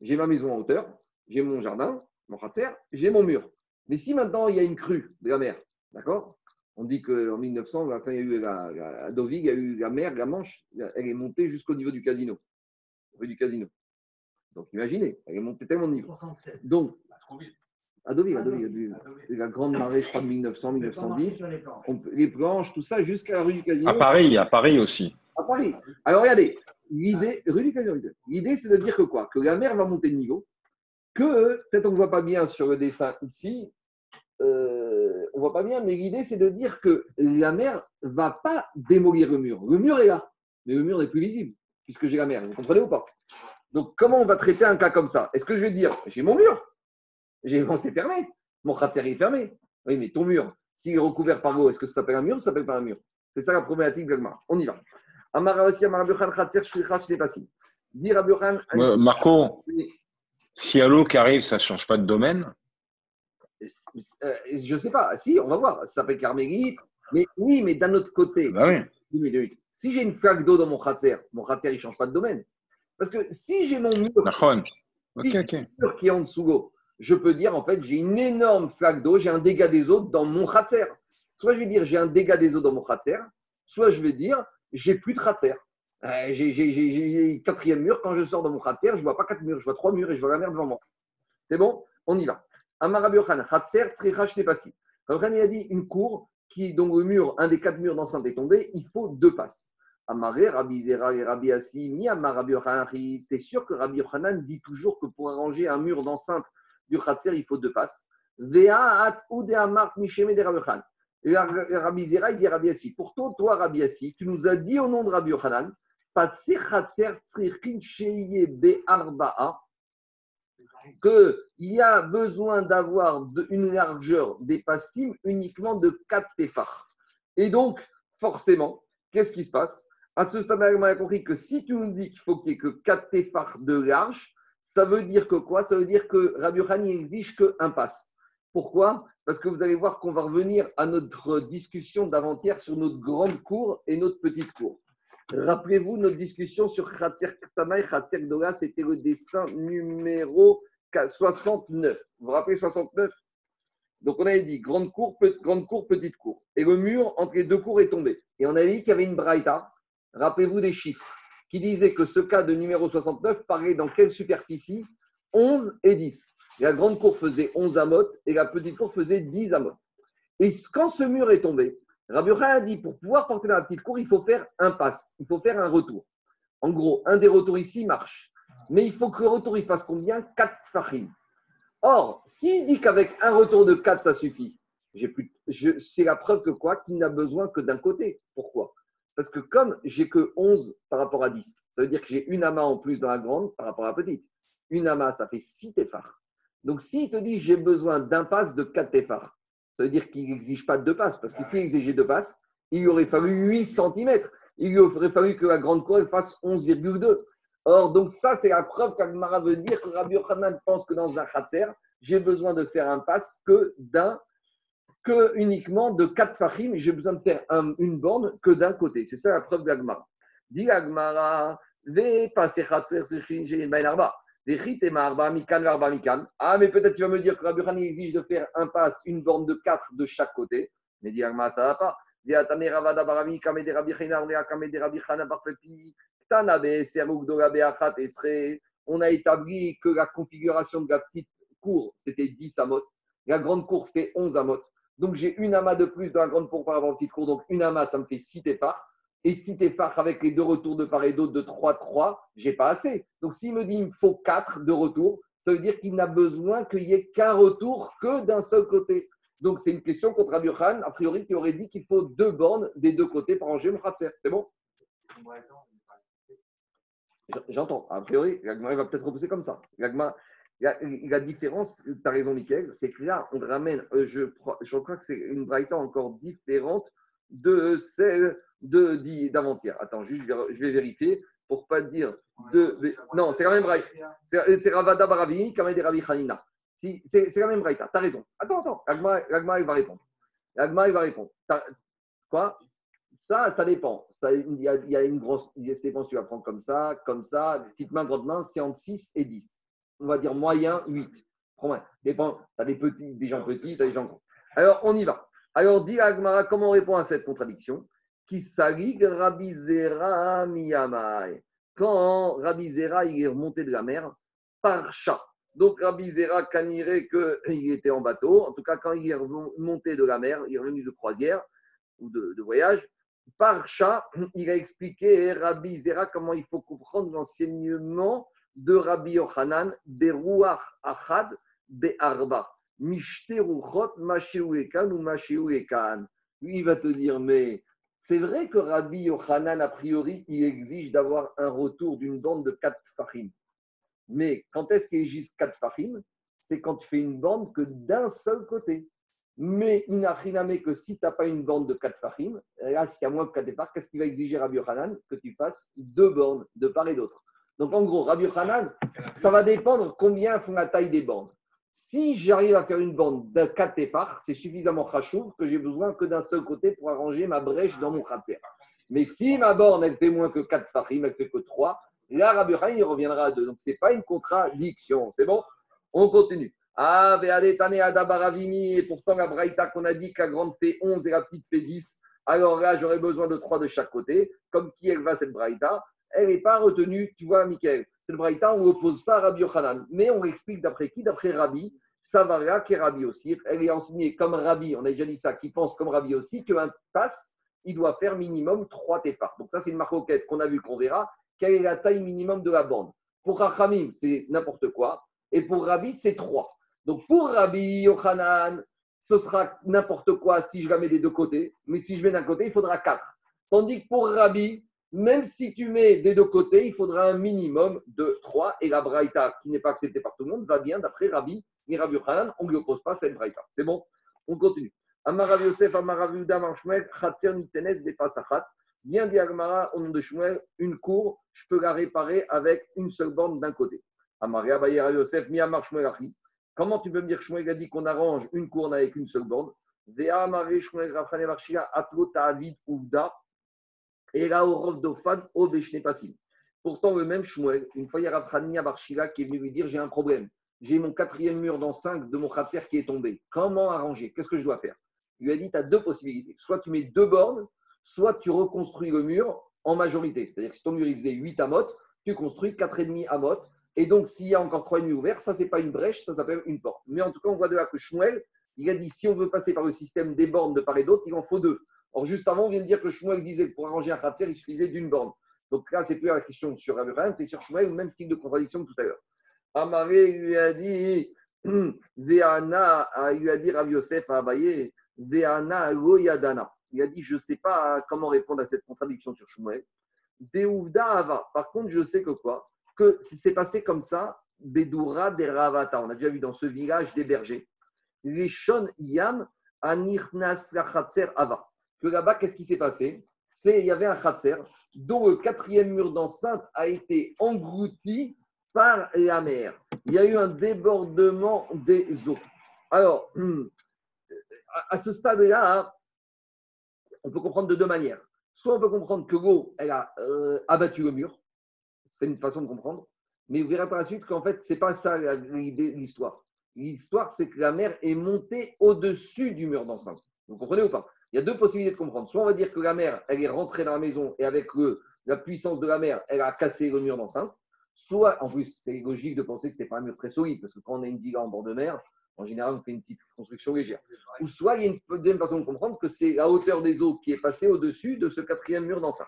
j'ai ma maison en hauteur, j'ai mon jardin, mon khatser, j'ai mon mur. Mais si maintenant il y a une crue de la mer, d'accord? On dit qu'en 1900, quand il y a eu la, la- à Deauville, il y a eu la mer, la Manche, elle est montée jusqu'au niveau du casino, rue du casino. Donc imaginez, elle est montée tellement de niveau. 67. Donc, vite. à Deauville, à Ah, Deauville, il y a du- la grande marée, je crois, de 1900, Je vais pas marcher 1910, sur les planches? on peut- les planches, tout ça, jusqu'à la rue du casino. À Paris, à Paris aussi. À Paris. Alors regardez, l'idée, l'idée c'est de dire que quoi? Que la mer va monter de niveau, que peut-être on ne voit pas bien sur le dessin ici, euh, on ne voit pas bien, mais l'idée c'est de dire que la mer va pas démolir le mur. Le mur est là, mais le mur n'est plus visible, puisque j'ai la mer. Vous comprenez ou pas? Donc comment on va traiter un cas comme ça? Est-ce que je vais dire, j'ai mon mur, j'ai bon, c'est fermé, mon khatser est fermé. Oui, mais ton mur, s'il est recouvert par l'eau, est-ce que ça s'appelle un mur ou ça s'appelle pas un mur? C'est ça la problématique de. On y va. Amara aussi, Amara Biochan, Khatser, Shlicha, Shnepasi. Dire à Biochan, Marco, y a l'eau qui arrive, ça ne change pas de domaine Euh, je ne sais pas, si, on va voir, ça s'appelle carmélite, mais oui, mais d'un autre côté, Bah oui. Si j'ai une flaque d'eau dans mon khatser, mon khatser, il ne change pas de domaine. Parce que si j'ai mon mur, si qui est en dessous je peux dire, en fait, j'ai une énorme flaque d'eau, j'ai un dégât des eaux dans mon khatser. Soit je vais dire, j'ai un dégât des eaux dans mon khatser, soit je vais dire, j'ai plus de khatser. Euh, j'ai quatrième mur, quand je sors de mon khatser, je vois pas quatre murs, je vois trois murs et je vois la mer devant moi. C'est bon? On y va. Amara Biochan, khatser, tzricha, shnepasi. Rabbi il a dit une cour qui, dont le mur, un des quatre murs d'enceinte est tombé, il faut deux passes. Amaré, Rabbi Zera et Rabbi Assi, Amar Rabbi Yochanan, t'es sûr que Rabbi dit toujours que pour arranger un mur d'enceinte du Khatser, il faut deux passes? Vea at ou de Amar de Rabbi. Et Rabbi Zera, il dit Rabbi Yassi, pourtant, toi, Rabbi Yassi, tu nous as dit au nom de Rabbi Yochanan, qu'il y a besoin d'avoir une largeur des uniquement de 4 tefar. Et donc, forcément, qu'est-ce qui se passe? À ce stade-là, on a compris que si tu nous dis qu'il faut qu'il n'y ait que 4 tefar de large, ça veut dire que quoi? Ça veut dire que Rabbi Yochanan n'exige qu'un pass. Pourquoi? Parce que vous allez voir qu'on va revenir à notre discussion d'avant-hier sur notre grande cour et notre petite cour. Rappelez-vous notre discussion sur Khatser Ktana et Khatser Gdola, c'était le dessin numéro 69. Vous vous rappelez 69 Donc on avait dit grande cour, grande cour, petite cour. Et le mur entre les deux cours est tombé. Et on avait dit qu'il y avait une braïta, rappelez-vous des chiffres, qui disait que ce cas de numéro 69 parlait dans quelle superficie? 11 et 10. La grande cour faisait 11 amotes et la petite cour faisait 10 amotes. Et quand ce mur est tombé, Rabbi a dit pour pouvoir porter dans la petite cour, il faut faire un pass, il faut faire un retour. En gros, un des retours ici marche. Mais il faut que le retour il fasse combien? 4 fachim. Or, s'il dit qu'avec un retour de 4, ça suffit, c'est la preuve que quoi? Qu'il n'a besoin que d'un côté. Pourquoi? Parce que comme j'ai que 11 par rapport à 10, ça veut dire que j'ai une amas en plus dans la grande par rapport à la petite. Une amas, ça fait 6 téphars. Donc, s'il te dit j'ai besoin d'un pass de 4 téphars, ça veut dire qu'il n'exige pas deux passes. Parce que s'il exigeait deux passes, il lui aurait fallu 8 cm. Il lui aurait fallu que la grande cour fasse 11,2. Or, donc ça, c'est la preuve qu'Agmara veut dire que Rabbi Yochanan pense que dans un khatser, j'ai besoin de faire un pass que d'un, que uniquement de 4 fachim, j'ai besoin de faire un- une borne que d'un côté. C'est ça la preuve d'Agmara. Dit Agmara, ve passer khatser sechin shein Ah, mais peut-être tu vas me dire que Rabbi Yochanan exige de faire un pass, une borne de 4 de chaque côté. Mais dit Agmara, ça ne va pas. On a établi que la configuration de la petite cour, c'était 10 amotes. La grande cour, c'est 11 amotes. Donc j'ai une amas de plus dans la grande cour par rapport à la petite cour. Donc une amas, ça me fait 6 tépards. Et 6 tépards avec les deux retours de part et d'autre de 3, 3, j'ai pas assez. Donc s'il me dit il me faut 4 de retour, ça veut dire qu'il n'a besoin qu'il n'y ait qu'un retour que d'un seul côté. Donc c'est une question contre Yochanan, a priori, qui aurait dit qu'il faut deux bornes des deux côtés pour ranger mon khatser. C'est bon? J'entends. A priori, l'agma va peut-être repousser comme ça. La, la différence, tu as raison, Michael, c'est que là, on ramène, euh, je, crois- je crois que c'est une braïta encore différente de celle de d'avant-hier. Attends, juste, je vais, je vais vérifier pour pas dire de. Non, c'est la même braïta. C'est Ravada Baravini, Kamei de Ravi Hanina. Si, c'est la même braïta. Tu as raison. Attends, attends. L'agma, il va répondre. L'agma, il va répondre. T'as- Quoi? Ça, ça dépend. Ça, il, y a, il y a une grosse. Ça dépend si tu vas prendre comme ça, comme ça. Petite main, grande main, c'est entre 6 et 10. On va dire moyen, 8. Prends. Dépend. Tu as des, petits, des gens petits, tu as des gens grands. Alors, on y va. Alors, dit Agmara, comment on répond à cette contradiction? Qui salig Rabbi Zera miyamai. Quand Rabbi Zera il est remonté de la mer par chat. Donc, Rabbi Zera canirait qu'il était en bateau. En tout cas, quand il est remonté de la mer, il est revenu de croisière ou de, voyage, par chat, il a expliqué Rabbi Zera comment il faut comprendre l'enseignement de Rabbi Yochanan, Beruach Achad Be'arba. Mishte Ruchot Masheu Ekan ou Masheu Ekan. Lui, il va te dire, mais c'est vrai que Rabbi Yochanan, a priori, il exige d'avoir un retour d'une bande de 4 fachim. Mais quand est-ce qu'il exige 4 fachim C'est quand tu fais une bande que d'un seul côté. Mais inachiname que si tu n'as pas une borne de 4 fachim, là, s'il y a moins que 4 départs, qu'est-ce qu'il va exiger Rabbi Yochanan? Que tu fasses deux bornes de part et d'autre. Donc en gros, Rabbi Yochanan, ça va dépendre combien font la taille des bornes. Si j'arrive à faire une borne de 4 départs, c'est suffisamment chachouv que j'ai besoin que d'un seul côté pour arranger ma brèche dans mon khatser. Mais si ma borne, elle fait moins que 4 fachim, elle fait que 3, là, Rabbi il reviendra à 2. Donc ce n'est pas une contradiction. C'est bon? On continue. Ah, et pourtant la Braïta qu'on a dit que la grande fait 11 et la petite fait 10. Alors là, j'aurais besoin de 3 de chaque côté. Comme qui elle va cette Braïta? Elle n'est pas retenue, tu vois, Michael. Cette Braïta, on l'oppose pas à Rabbi Yochanan. Mais on l'explique d'après qui? D'après Rabbi. Savaria, qui est Rabbi aussi. Elle est enseignée comme Rabbi, on a déjà dit ça, qui pense comme Rabbi aussi, qu'un passe, il doit faire minimum 3 téparts. Donc ça, c'est une marquette qu'on a vu, qu'on verra. Quelle est la taille minimum de la bande? Pour Rachamim, c'est n'importe quoi. Et pour Rabbi, c'est 3. Donc pour Rabbi Yochanan, ce sera n'importe quoi si je la mets des deux côtés, mais si je mets d'un côté, il faudra quatre. Tandis que pour Rabbi, même si tu mets des deux côtés, il faudra un minimum de trois. Et la Braïta, qui n'est pas acceptée par tout le monde, va bien d'après Rabbi, mais Rabbi Yochanan, on ne lui oppose pas cette Braïta. C'est bon? On continue. Amarav Yosef, Amarav Yuda, Marshmel, Khatser, Nitenes, Bepasachat. Bien dit Agmara, au nom de Shmuel, une cour, je peux la réparer avec une seule borne d'un côté. Amaria, Abaye, Rav Yosef, Miyamar, Shmuel. Comment tu peux me dire, Shmuel a dit qu'on arrange une courne avec une seule borne? Vea, Amare, Shmuel, Rafane, Marshia, Atlo, Ta'avid, Ouvda, et là, au Dofan, au Passim. Pourtant, le même Shmuel, une fois, il y a Rafrania Barshila qui est venu lui dire J'ai un problème. J'ai mon quatrième mur dans cinq de mon khatser qui est tombé. Comment arranger? Qu'est-ce que je dois faire? Il lui a dit Tu as deux possibilités. Soit tu mets deux bornes, soit tu reconstruis le mur en majorité. C'est-à-dire que si ton mur il faisait 8 amotes, tu construis 4,5 amotes. Et donc, s'il y a encore 3,5 ouverts, ça, c'est pas une brèche, ça s'appelle une porte. Mais en tout cas, on voit de là que Shmuel, il a dit si on veut passer par le système des bornes de part et d'autre, il en faut deux. Or, juste avant, on vient de dire que Shmuel disait que pour arranger un khatser, il suffisait d'une borne. Donc là, c'est plus la question sur Rabbi c'est sur Shmuel, même style de contradiction que tout à l'heure. Amaré lui a dit [CLEARS THROAT] Veana, il lui a dit Rav Yosef à Abaye, Veana Goyadana. Il a dit Je ne sais pas comment répondre à cette contradiction sur Shmuel. Par contre, je sais que quoi? Que c'est passé comme ça, Bedoura des Ravata. On a déjà vu dans ce village des bergers. Les Shon Yam Anirnas Ava. Que là-bas, qu'est-ce qui s'est passé? C'est il y avait un Khatser dont le quatrième mur d'enceinte a été englouti par la mer. Il y a eu un débordement des eaux. Alors, hum, à ce stade-là, on peut comprendre de deux manières. Soit on peut comprendre que l'eau, a euh, abattu le mur. C'est une façon de comprendre. Mais vous verrez par la suite qu'en fait, ce n'est pas ça l'idée- l'histoire. L'histoire, c'est que la mer est montée au-dessus du mur d'enceinte. Vous comprenez ou pas? Il y a deux possibilités de comprendre. Soit on va dire que la mer, elle est rentrée dans la maison et avec le- la puissance de la mer, elle a cassé le mur d'enceinte. Soit, en plus, c'est logique de penser que ce n'est pas un mur très solide, parce que quand on a une villa en bord de mer, en général, on fait une petite construction légère. Ou soit, il y a une deuxième façon de comprendre que c'est la hauteur des eaux qui est passée au-dessus de ce quatrième mur d'enceinte.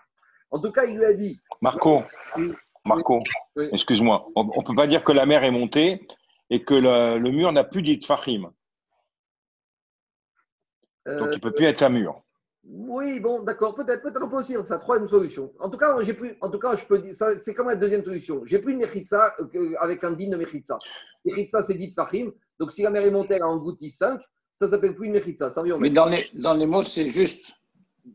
En tout cas, il lui a dit. Marco, Oui. Marco, Oui. excuse-moi. On ne peut pas dire que la mer est montée et que le, le mur n'a plus d'itfachim. Donc euh, il ne peut plus être un mur. Oui, bon, d'accord, peut-être, peut-être on peut aussi dire ça. Troisième solution. En tout cas, j'ai pris, en tout cas, je peux dire ça, c'est comme la deuxième solution. J'ai pris une mechitza euh, avec un din de mechitza. Mechitza, c'est dit fahim. Donc, si la mer est montée, elle a englouti 5, ça s'appelle plus une mechitza. Ça Mais dans les, dans les mots, c'est juste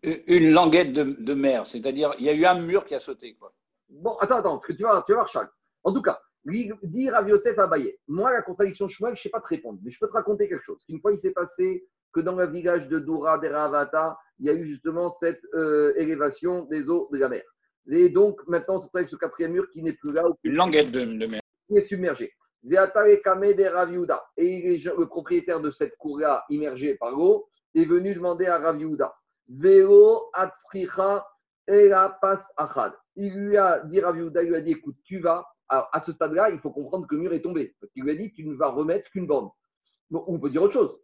une languette de, de mer. C'est-à-dire, il y a eu un mur qui a sauté. Quoi. Bon, attends, attends, parce que tu vas, tu vas voir chaque. En tout cas, dire Rav Yosef Abaye, moi, la contradiction Shmuel, je ne sais pas te répondre, mais je peux te raconter quelque chose. Une fois, il s'est passé que dans le village de Doura, d'Eravata, il y a eu justement cette euh, élévation des eaux de la mer. Et donc, maintenant, c'est avec ce quatrième mur qui n'est plus là, Une languette de, de mer. qui est submergé. Et le propriétaire de cette cour-là, immergée par l'eau, est venu demander à Rav Yehuda Veo atzricha ela pas achad. Il lui a dit, Rav Yehuda, il lui a dit écoute, tu vas. Alors, à ce stade-là, il faut comprendre que le mur est tombé. Parce qu'il lui a dit tu ne vas remettre qu'une. Bon, on peut dire autre chose.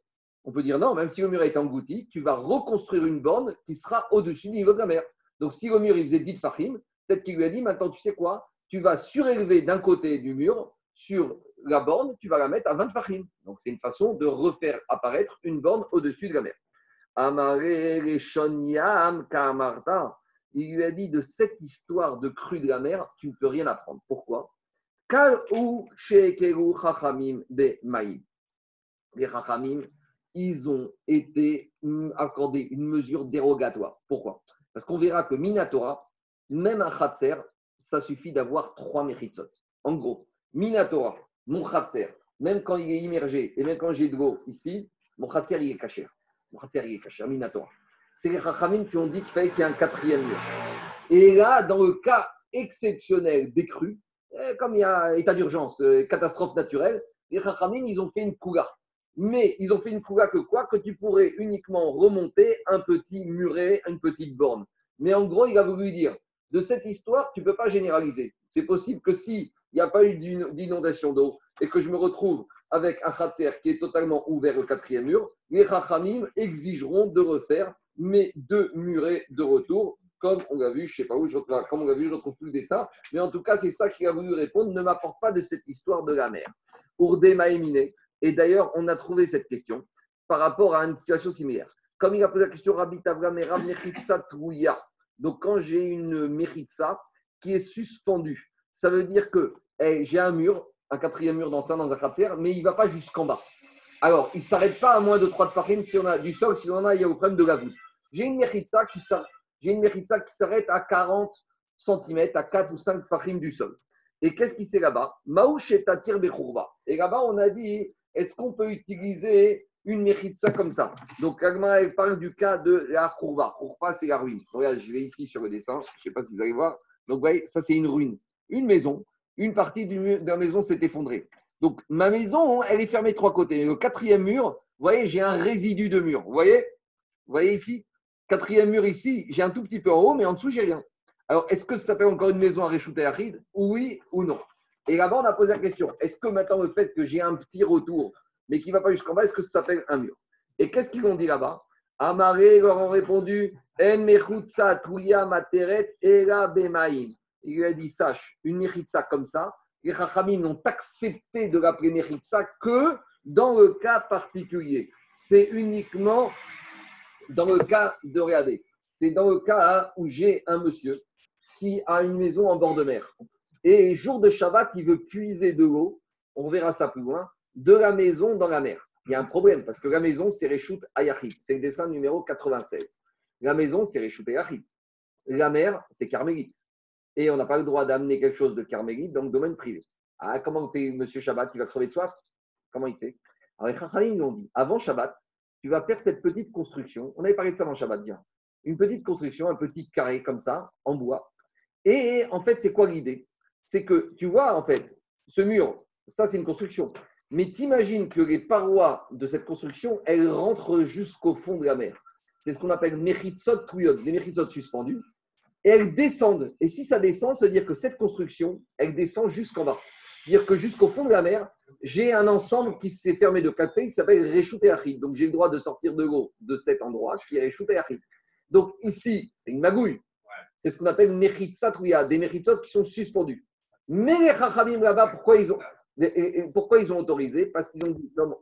On peut dire non, même si le mur a été englouti, tu vas reconstruire une borne qui sera au-dessus du niveau de la mer. Donc, si le mur il faisait 10 fachim, peut-être qu'il lui a dit maintenant, tu sais quoi? Tu vas surélever d'un côté du mur sur la borne, tu vas la mettre à 20 fachim. Donc, c'est une façon de refaire apparaître une borne au-dessus de la mer. Il lui a dit de cette histoire de crue de la mer, tu ne peux rien apprendre. Pourquoi? Les chachamim, ils ont été hum, accordés une mesure dérogatoire. Pourquoi? Parce qu'on verra que Minatora, même un khatser, ça suffit d'avoir trois mechitsot. En gros, Minatora, mon khatser, même quand il est immergé et même quand j'ai de l'eau ici, mon khatser, il est caché. Mon khatser, il est caché, Minatora. C'est les chachamim qui ont dit qu'il fallait qu'il y ait un quatrième mur. Et là, dans le cas exceptionnel des crues, eh, comme il y a état d'urgence, euh, catastrophe naturelle, les chachamim, ils ont fait une coula. Mais ils ont fait une coula que quoi Que tu pourrais uniquement remonter un petit muret, une petite borne. Mais en gros, il a voulu dire, de cette histoire, tu ne peux pas généraliser. C'est possible que s'il n'y a pas eu d'in- d'inondation d'eau et que je me retrouve avec un khatser qui est totalement ouvert au quatrième mur, les chachamim exigeront de refaire mes deux murets de retour, comme on l'a vu, je ne sais pas où, je, comme on l'a vu, je ne retrouve plus le dessin, mais en tout cas, c'est ça qu'il a voulu répondre, ne m'apporte pas de cette histoire de la mer. Pour Maéminé, et d'ailleurs, on a trouvé cette question par rapport à une situation similaire. Comme il a posé la question, Rabbi Tavram et Rav Trouya. Donc, quand j'ai une Mechitsa qui est suspendue, ça veut dire que eh, j'ai un mur, un quatrième mur dans ça, dans un khatser, mais il ne va pas jusqu'en bas. Alors, il ne s'arrête pas à moins de 3 de si on a du sol, si on a, il y a le problème de la voûte. J'ai une Mechitsa qui s'arrête à 40 cm, à 4 ou 5 fachim du sol. Et qu'est-ce qui c'est là-bas? Maouch et Tatir Bechourba. Et là-bas, on a dit est-ce qu'on peut utiliser une Mechitsa comme ça? Donc, Agma, elle parle du cas de la Khourba. Khourba, c'est la ruine. Regarde, je vais ici sur le dessin. Je ne sais pas si vous allez voir. Donc, vous voyez, ça, c'est une ruine. Une maison. Une partie de la maison s'est effondrée. Donc, ma maison, elle est fermée de trois côtés. Le quatrième mur, vous voyez, j'ai un résidu de mur. Vous voyez? Vous voyez ici? Quatrième mur ici, j'ai un tout petit peu en haut, mais en dessous, j'ai rien. Alors, est-ce que ça s'appelle encore une maison à réchouter Ride Oui ou non? Et là-bas, on a posé la question est-ce que maintenant, le fait que j'ai un petit retour, mais qui ne va pas jusqu'en bas, est-ce que ça s'appelle un mur? Et qu'est-ce qu'ils ont dit là-bas? Amaré leur ont répondu En mechutsa tuya materet era bemaim. Il lui a dit sache, une mechitsa comme ça, les Chachamim n'ont accepté de l'appeler mechitsa que dans le cas particulier. C'est uniquement dans le cas de regarder, c'est dans le cas où j'ai un monsieur qui a une maison en bord de mer. Et jour de Shabbat, il veut puiser de l'eau, on verra ça plus loin, de la maison dans la mer. Il y a un problème parce que la maison, c'est Réchout Ayachid. C'est le dessin numéro 96. La maison, c'est Réchout Ayachid. La mer, c'est Carmélite. Et on n'a pas le droit d'amener quelque chose de Carmélite dans le domaine privé. Ah, comment fait monsieur Shabbat? Il va crever de soif? Comment il fait? Alors, les ils l'ont dit avant Shabbat, tu vas faire cette petite construction. On avait parlé de ça avant Shabbat, bien. Une petite construction, un petit carré comme ça, en bois. Et en fait, c'est quoi l'idée? C'est que tu vois, en fait, ce mur, ça, c'est une construction. Mais t'imagines que les parois de cette construction, elles rentrent jusqu'au fond de la mer. C'est ce qu'on appelle mechitsot kuyot, des mechitsot suspendus. Et elles descendent. Et si ça descend, ça veut dire que cette construction, elle descend jusqu'en bas. C'est-à-dire que jusqu'au fond de la mer, j'ai un ensemble qui s'est fermé de capter qui s'appelle Réchouté Achid. Donc j'ai le droit de sortir de l'eau de cet endroit qui est Réchouté Achid. Donc ici, c'est une magouille. C'est ce qu'on appelle a des Mechitsot qui sont suspendus. Mais les Chachamim là-bas, pourquoi ils ont, pourquoi ils ont autorisé? Parce qu'ils ont dit non,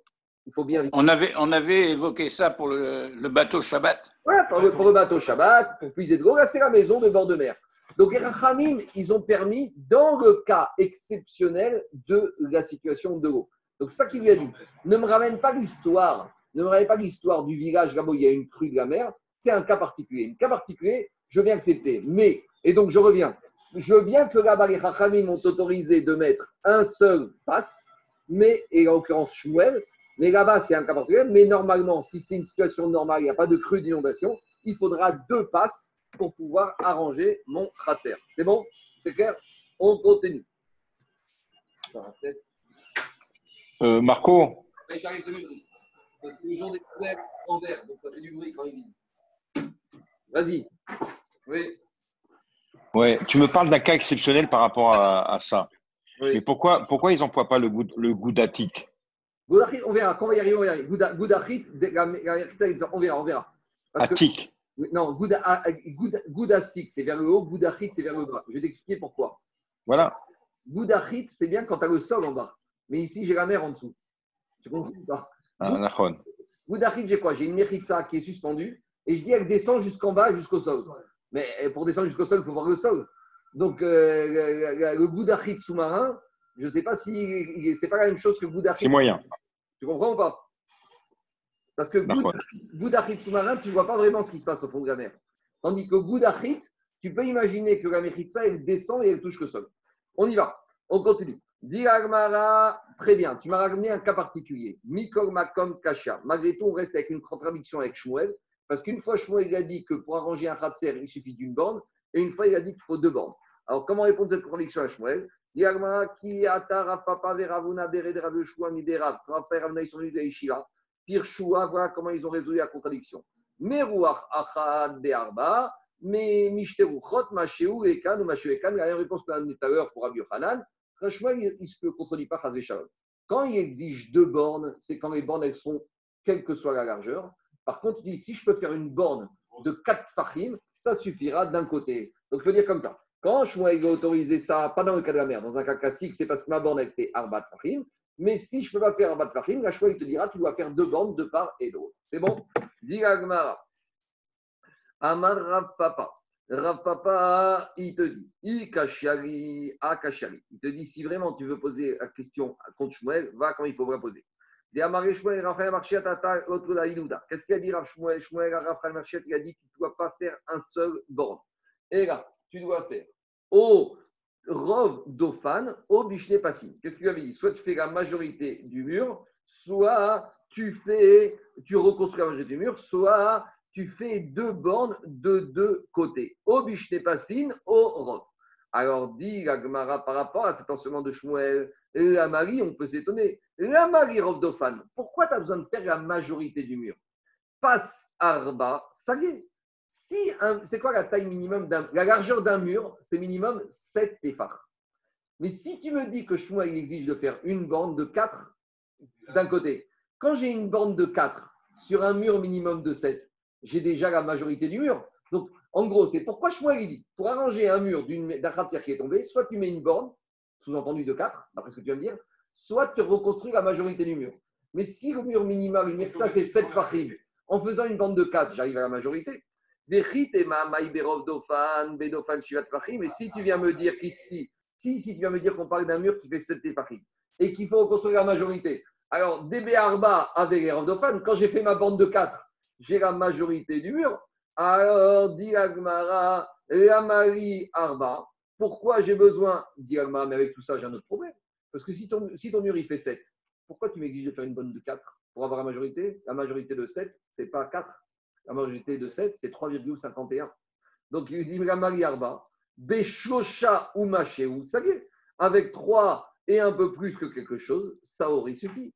il faut bien. On avait, on avait évoqué ça pour le, bateau Shabbat. Voilà, pour le, pour le bateau Shabbat, pour puiser de l'eau. Là, c'est la maison de bord de mer. Donc, les Rachamim, ils ont permis, dans le cas exceptionnel de la situation de l'eau. Donc, ça qu'il lui a dit, ne me ramène pas l'histoire, ne me ramène pas l'histoire du village là-bas où il y a une crue de la mer, c'est un cas particulier. Un cas particulier, je viens accepter. Mais, et donc je reviens, je veux bien que là-bas, les Rachamim ont autorisé de mettre un seul passe, mais, et en l'occurrence Shmuel, mais là-bas, c'est un cas particulier. Mais normalement, si c'est une situation normale, il n'y a pas de crue d'inondation, il faudra deux passes pour pouvoir arranger mon khatser. C'est bon? C'est clair? On continue. Euh, Marco? J'arrive deux minutes. Parce que les gens des en verre, donc ça fait du bruit quand ils. Vas-y. Oui. Ouais, tu me parles d'un cas exceptionnel par rapport à, ça. Oui. Mais pourquoi, pourquoi ils n'emploient pas le goût, le goudatique On verra. Quand on va y arriver, on va y arriver. Goudachit, on verra, on verra. Parce. Non, Goudasik, c'est vers le haut, Goudachit, c'est vers le bas. Je vais t'expliquer pourquoi. Voilà. Goudachit, c'est bien quand tu as le sol en bas. Mais ici, j'ai la mer en dessous. Tu comprends pas? Ah, Goudachit, j'ai quoi? J'ai une mechitsa qui est suspendue et je dis elle descend jusqu'en bas, jusqu'au sol. Mais pour descendre jusqu'au sol, il faut voir le sol. Donc, euh, le, Goudachit sous-marin, je ne sais pas si c'est pas la même chose que Goudachit. C'est moyen. Tu comprends ou pas? Parce que Goudachit sous-marin, tu ne vois pas vraiment ce qui se passe au fond de la mer. Tandis que Goudachit, tu peux imaginer que la Mechitsa, elle descend et elle touche le sol. On y va. On continue. Diragmara, très bien. Tu m'as ramené un cas particulier. Mikol Makom Kasha. Malgré tout, on reste avec une contradiction avec Shmuel. Parce qu'une fois, Shmuel a dit que pour arranger un Khatser, il suffit d'une borne. Et une fois, il a dit qu'il faut deux bornes. Alors, comment répondre à cette contradiction à Shmuel? Diragmara, qui atara papa veravuna bere de Rabeshua mi berav. Père Ravuna, ils sont venus de Pirshua, voilà comment ils ont résolu la contradiction. Meruach achad be'arba, mais mishteruchot, machéou, ekan ou machéou ekan. La même réponse qu'on a donnée tout à l'heure pour Rabbi Hanan. Franchement, il ne se contredit pas Chazé Shalom. Quand il exige deux bornes, c'est quand les bornes, elles sont quelle que soit la largeur. Par contre, il dit si je peux faire une borne de 4 fachim, ça suffira d'un côté. Donc, il faut dire comme ça. Quand Shmuel a autorisé ça, pas dans le cas de la mer, dans un cas classique, c'est parce que ma borne, elle fait arba fachim. Mais si je ne peux pas faire un bat fachim, la Shmuel te dira tu dois faire deux bandes de part et d'autre. C'est bon? Dis. Amar Rav Papa. Rav Papa, il te dit, I kashari, a kashari. Il te dit, si vraiment tu veux poser la question contre Shmuel, va quand il faut la poser. Qu'est-ce qu'il a dit Rav Shmuel? Shmuel, Raphaël Marchiat, il a dit, tu ne dois pas faire un seul borne. Et là, tu dois faire au Rov Dofan, au Bishne Passim. Qu'est-ce qu'il avait dit? Soit tu fais la majorité du mur, soit tu fais, tu reconstruis la majorité du mur, soit tu fais deux bornes de deux côtés, au Bishne Passim, au Rov. Alors, dit la par rapport à cet enseignement de Shmuel, la Marie, on peut s'étonner. La Marie Rov Dofan, pourquoi tu as besoin de faire la majorité du mur? Passe Arba, est. Si c'est quoi la taille minimum d'un, la largeur d'un mur, c'est minimum 7 téphars. Mais si tu me dis que Shmuel il exige de faire une bande de 4 d'un côté, quand j'ai une bande de 4 sur un mur minimum de 7, j'ai déjà la majorité du mur. Donc, en gros, c'est pourquoi Shmuel il dit, pour arranger un mur d'un khatser qui est tombé, soit tu mets une borne, sous-entendu de 4, d'après ce que tu viens de dire, soit tu reconstruis la majorité du mur. Mais si le mur minimal, le mur, ça c'est 7 fachim, en faisant une bande de 4, j'arrive à la majorité. Et si tu viens me dire qu'ici, si, si tu viens me dire qu'on parle d'un mur qui fait 7 fachim et qu'il faut reconstruire la majorité, alors DB Arba avec les dofan, quand j'ai fait ma bande de 4, j'ai la majorité du mur. Alors, dit Agmara, la Marie Arba, pourquoi j'ai besoin, dit Agmara, mais avec tout ça, j'ai un autre problème. Parce que si ton, mur il fait 7, pourquoi tu m'exiges de faire une bande de 4 pour avoir la majorité? La majorité de 7, c'est pas 4. La majorité de 7, c'est 3,51. Donc, il dit la Marie Arba, Beshosha ou Machéou, ça y est, avec 3 et un peu plus que quelque chose, ça aurait suffi.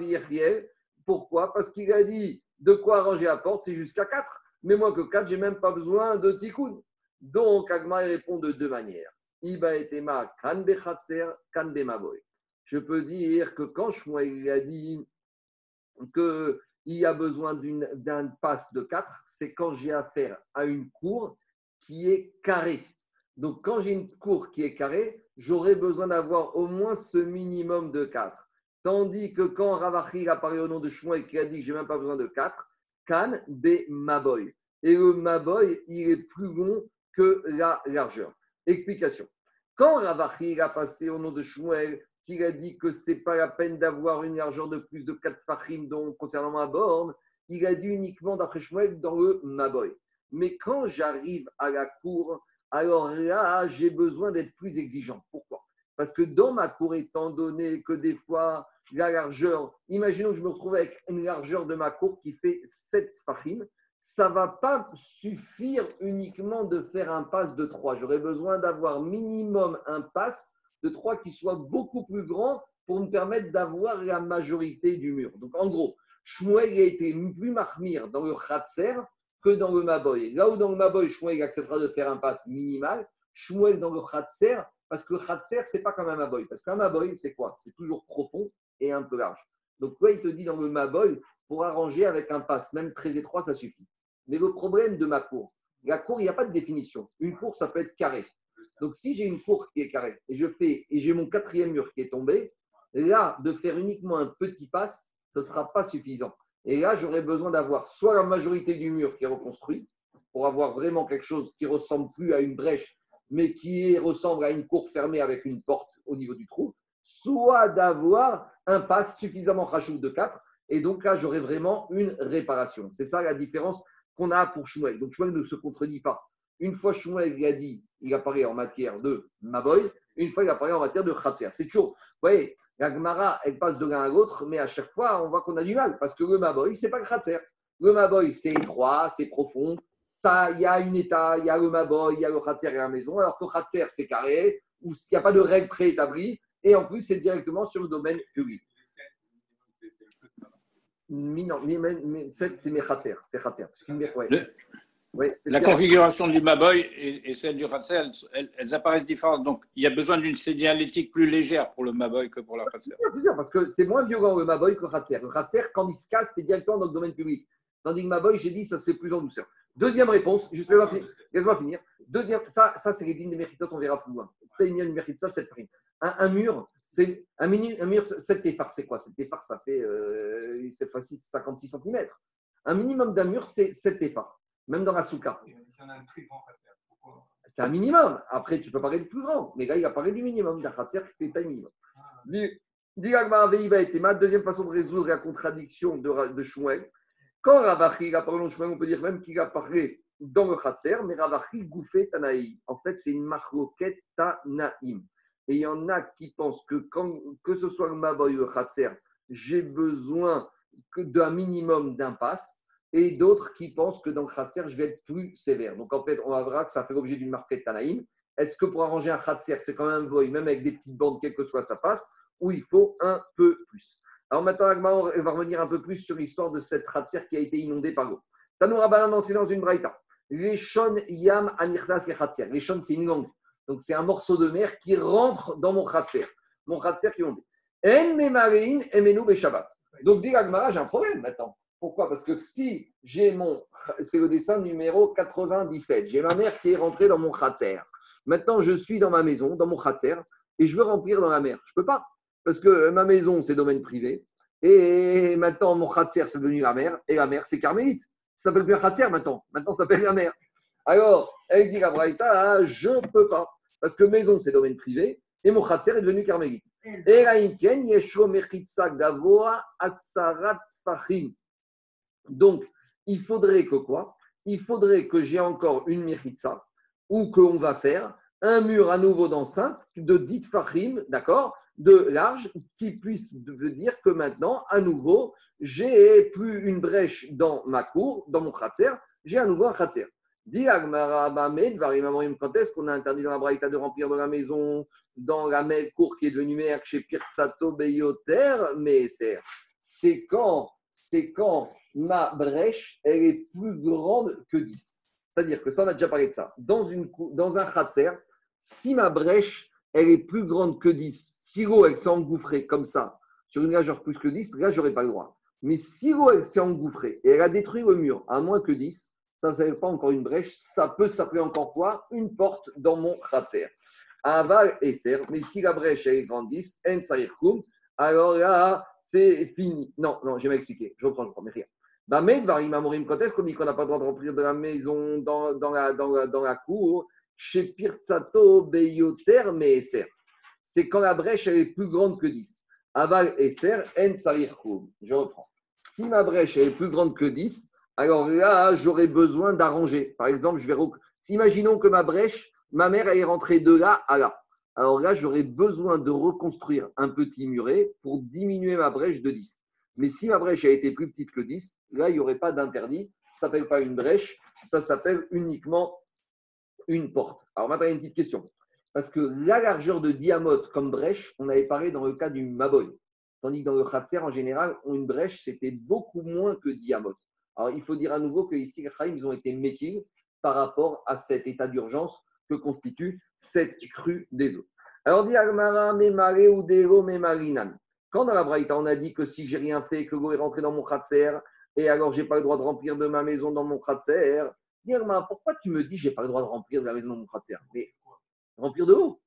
Yechiel. Pourquoi? Parce qu'il a dit de quoi arranger la porte, c'est jusqu'à 4. Mais moi que 4, j'ai même pas besoin de tikkun. Donc, Agma répond de deux manières. Iba etema kan bechatser, kan bemaboy. Je peux dire que quand Shmuel a dit qu'il y a besoin d'un passe de 4, c'est quand j'ai affaire à une cour qui est carrée. Donc, quand j'ai une cour qui est carrée, j'aurai besoin d'avoir au moins ce minimum de 4. Tandis que quand Ravachi a parlé au nom de Shmuel qui a dit que je n'ai même pas besoin de 4, Kan be Maboy. Et le Maboy, il est plus long que la largeur. Explication. Quand Ravachi a passé au nom de Shmuel, qu'il a dit que c'est pas la peine d'avoir une largeur de plus de 4 fachim donc concernant ma borne, il a dit uniquement d'après Shmuel dans le Maboy. Mais quand j'arrive à la cour, alors là, j'ai besoin d'être plus exigeant. Pourquoi? Parce que dans ma cour, étant donné que des fois, la largeur, imaginons que je me retrouve avec une largeur de ma cour qui fait 7 fachim, ça ne va pas suffire uniquement de faire un pass de 3. J'aurais besoin d'avoir minimum un pass de 3 qui soit beaucoup plus grand pour me permettre d'avoir la majorité du mur. Donc en gros, Shmuel a été plus marmire dans le Khatser que dans le Maboy. Là où dans le Maboy, Shmuel acceptera de faire un pass minimal, Shmuel dans le Khatser, parce que le Khatser, c'est pas comme un Maboy. Parce qu'un Maboy, c'est quoi? C'est toujours profond et un peu large. Donc, quoi, il te dit dans le Maboy, pour arranger avec un pass, même très étroit, ça suffit. Mais le problème de ma cour, la cour, il n'y a pas de définition. Une cour, ça peut être carré. Donc, si j'ai une cour qui est carrée et je fais et j'ai mon quatrième mur qui est tombé, là, de faire uniquement un petit pass, ce ne sera pas suffisant. Et là, j'aurais besoin d'avoir soit la majorité du mur qui est reconstruit, pour avoir vraiment quelque chose qui ressemble plus à une brèche, mais qui ressemble à une cour fermée avec une porte au niveau du trou, soit d'avoir un pass suffisamment rachou de 4. Et donc là, j'aurais vraiment une réparation. C'est ça la différence qu'on a pour Shmuel. Donc Shmuel ne se contredit pas. Une fois Shmuel il a dit, il apparaît en matière de Maboy, une fois il apparaît en matière de Khatser. C'est toujours, vous voyez, la Gemara, elle passe de l'un à l'autre, mais à chaque fois, on voit qu'on a du mal, parce que le Maboy, c'est pas le Khatser. Le Maboy, c'est étroit, c'est profond. Ça, il y a une état, il y a le Maboy, il y a le Khatser et la maison, alors que Khatser, c'est carré, où il n'y a pas de règles préétablies, et en plus, c'est directement sur le domaine public. Non, c'est c'est Khatser. Le- La c'est- configuration du Maboy et, et celle du Khatser, elles, elles- elles apparaissent différentes. Donc, il y a besoin d'une signalétique plus légère pour le Maboy que pour la Khatser. C'est sûr, parce que c'est moins violent le Maboy que le Khatser. Le Khatser, quand il se casse, c'est directement dans le domaine public. Tandis que Maboy, j'ai dit, ça se fait plus en douceur. Deuxième réponse, juste laisse-moi finir. Deuxième, ça, ça c'est les dînes des mérites, on verra plus loin. Mérite ça, cette prime. Un, un mur, C'est un, mini, un mur, 7 téphars, c'est quoi? 7 téphars, ça fait euh, cette fois-ci 56 cm. Un minimum d'un mur, c'est 7 téphars, même dans la souka. C'est un minimum. Après, tu peux parler du plus grand. Mais là, il a parlé du minimum. D'un khatser qui fait taille minimum. Et Tema, Deuxième façon de résoudre la contradiction de, de Shmuel. Quand Ravachi il a parlé Shmuel, on peut dire même qu'il a parlé dans le khatser, mais Ravachi gouffé Tanaï. En fait, c'est une marloquette Tanaïm. Et il y en a qui pensent que quand, que ce soit le Maboy ou le j'ai besoin d'un minimum d'impasse. Et d'autres qui pensent que dans le khatser, je vais être plus sévère. Donc en fait, on voir que ça fait l'objet d'une marquette Tanaïm. Est-ce que pour arranger un khatser, c'est quand même un boy, même avec des petites bandes, quelle que soit sa passe, ou il faut un peu plus? Alors maintenant, on va revenir un peu plus sur l'histoire de cette khatser qui a été inondée par l'eau. Tanou Rabbanan c'est dans une braïta. Les shon yam khatser. Les shon, c'est une langue. Donc c'est un morceau de mer qui rentre dans mon khatser. Mon khatser qui emenu beshabbat. Donc dit l'Agmara, j'ai un problème maintenant. Pourquoi? Parce que si j'ai mon. C'est le dessin numéro 97. J'ai ma mère qui est rentrée dans mon khatser. Maintenant, je suis dans ma maison, dans mon khatser, et je veux remplir dans la mer. Je ne peux pas. Parce que ma maison, c'est domaine privé. Et maintenant, mon khatser, c'est devenu la mer. Et la mer, c'est carmélite. Ça s'appelle plus un khatser maintenant. Maintenant, ça s'appelle la mer. Alors, elle dit la Braïta, ah, je ne peux pas. Parce que maison, c'est domaine privé. Et mon khatser est devenu carmélite. Fahim. Donc, il faudrait que quoi? Il faudrait que j'ai encore une Mechitsa ou qu'on va faire un mur à nouveau d'enceinte de dit Fahim, d'accord? De large, qui puisse dire que maintenant, à nouveau, j'ai plus une brèche dans ma cour, dans mon khatser, j'ai à nouveau un khatser. Bamed, Varimamorim, quand est-ce qu'on a interdit dans la Braïta de remplir de la maison, dans la même cour qui est devenue mer chez Pirsato Beyoter, mais c'est quand, c'est quand ma brèche, elle est plus grande que 10. C'est-à-dire que ça, on a déjà parlé de ça. Dans, une, dans un khatser, si ma brèche, elle est plus grande que 10, si l'eau, elle s'est engouffrée comme ça, sur une largeur plus que 10, là, j'aurais pas le droit. Mais si l'eau, elle s'est engouffrée et elle a détruit le mur à moins que 10, ça ne s'appelle pas encore une brèche, ça peut s'appeler encore quoi? Une porte dans mon khatser. Aval et serre, mais si la brèche, elle 10, en sarirkoum, alors là, c'est fini. Non, non, je vais m'expliquer. Je reprends, je reprends, mais rien. Bah, mais, Amorim, quand est-ce qu'on dit qu'on n'a pas le droit de remplir de la maison dans, dans, la, dans, la, dans la cour? Chez Pirzato, Beyoter, Meser. C'est quand la brèche est plus grande que 10. Aval et serre, en sarirkoum. Je reprends. Si ma brèche est plus grande que 10, alors là, j'aurais besoin d'arranger. Par exemple, je vais. imaginons que ma brèche, ma mère est rentrée de là à là. Alors là, j'aurais besoin de reconstruire un petit muret pour diminuer ma brèche de 10. Mais si ma brèche a été plus petite que 10, là, il n'y aurait pas d'interdit. Ça ne s'appelle pas une brèche, ça s'appelle uniquement une porte. Alors maintenant, il y a une petite question. Parce que la largeur de diamote comme brèche, on avait parlé dans le cas du Maboy. Tandis que dans le Khatser, en général, une brèche, c'était beaucoup moins que diamote. Alors, il faut dire à nouveau que ici, les ils ont été méquilles par rapport à cet état d'urgence que constitue cette crue des eaux. Alors, dit Agmara, ou. Quand dans la Braïta, on a dit que si j'ai rien fait, que l'eau est rentrée dans mon khatser, et alors j'ai pas le droit de remplir de ma maison dans mon dis Agmara, pourquoi tu me dis j'ai pas le droit de remplir de la maison dans mon khatser? Mais remplir de l'eau.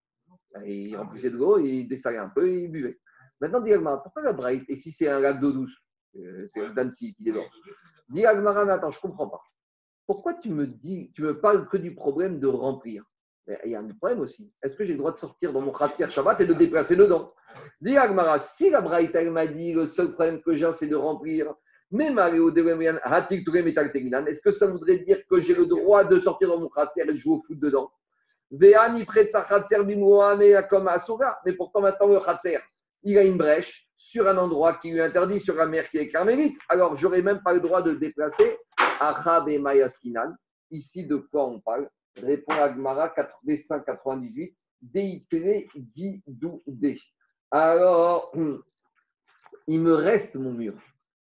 Il remplissait de l'eau, il dessalait un peu et il buvait. Maintenant, Agmara, pourquoi la Braïta Et si c'est un lac d'eau douce Euh, C'est d'Annecy qui déborde. Dis Agmara, mais attends, je comprends pas. Pourquoi tu me dis, tu me parles que du problème de remplir? Mais Il y a un problème aussi. Est-ce que j'ai le droit de sortir dans mon khatser Shabbat et de déplacer dedans Dis Agmara, si la Braïta m'a dit le seul problème que j'ai, c'est de remplir, mais Mario est-ce que ça voudrait dire que j'ai le droit de sortir dans mon khatser et de jouer au foot dedans? Mais pourtant maintenant le khatser, il a une brèche sur un endroit qui lui interdit, sur la mer qui est carmélite. Alors, j'aurais même pas le droit de déplacer Achab et Mayaskinan. Ici, de quoi on parle? Répond Agmara 85-98. Deitre Guidoudé. Alors, [CLEARS THROAT] il me reste mon mur.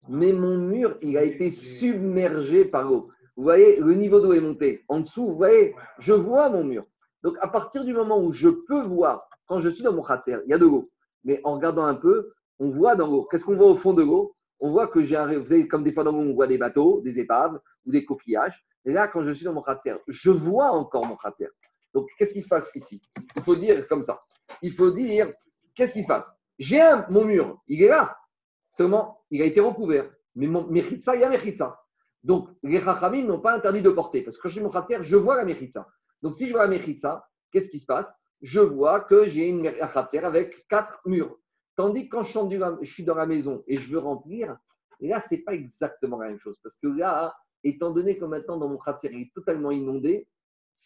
Mais mon mur, il a été submergé par l'eau. Vous voyez, le niveau d'eau est monté. En dessous, vous voyez, je vois mon mur. Donc, à partir du moment où je peux voir, quand je suis dans mon khatser, il y a de l'eau. Mais en regardant un peu, on voit dans l'eau. Qu'est-ce qu'on voit au fond de l'eau? On voit que j'ai un. Vous savez, comme des fois dans l'eau, on voit des bateaux, des épaves ou des coquillages. Et là, quand je suis dans mon khatser, je vois encore mon khatser. Donc, qu'est-ce qui se passe ici? Il faut dire comme ça. Il faut dire qu'est-ce qui se passe? J'ai mon mur, il est là. Seulement, il a été recouvert. Mais mon Mechitza, il y a Mechitza. Donc, les Chachamim n'ont pas interdit de porter. Parce que quand j'ai mon Khatser, je vois la Mechitza. Donc, si je vois la Mechitza, qu'est-ce qui se passe? Je vois que j'ai une Khatser avec quatre murs. Tandis que quand je suis, dans- je suis dans la maison et je veux remplir, là, ce n'est pas exactement la même chose. Parce que là, étant donné que maintenant, dans mon Khatser, il est totalement inondé,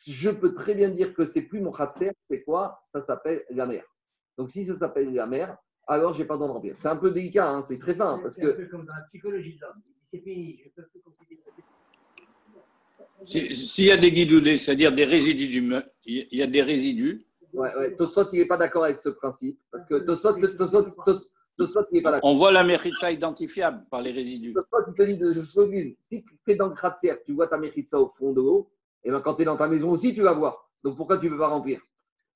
je peux très bien dire que c'est plus mon Khatser, c'est quoi? Ça s'appelle la mer. Donc, si ça s'appelle la mer, alors j'ai pas le droit de remplir. C'est un peu délicat, hein, c'est très fin. Parce C'est un que peu comme dans la psychologie de l'homme. C'est fini, je peux plus. Si- S'il y a des guidoudés, c'est-à-dire des résidus, du me- il y a des résidus, Ouais, ouais. Tosfot, il n'est pas d'accord avec ce principe. Parce que Tosfot, Tosfot, Tos- Tosfot, il n'est pas d'accord. on voit la méritza identifiable par les résidus. Tosfot, il te dit de choses l'une. Si tu es dans le kratzer, tu vois ta méritza au fond de l'eau, et ben quand tu es dans ta maison aussi, tu vas voir. Donc pourquoi tu ne peux pas remplir?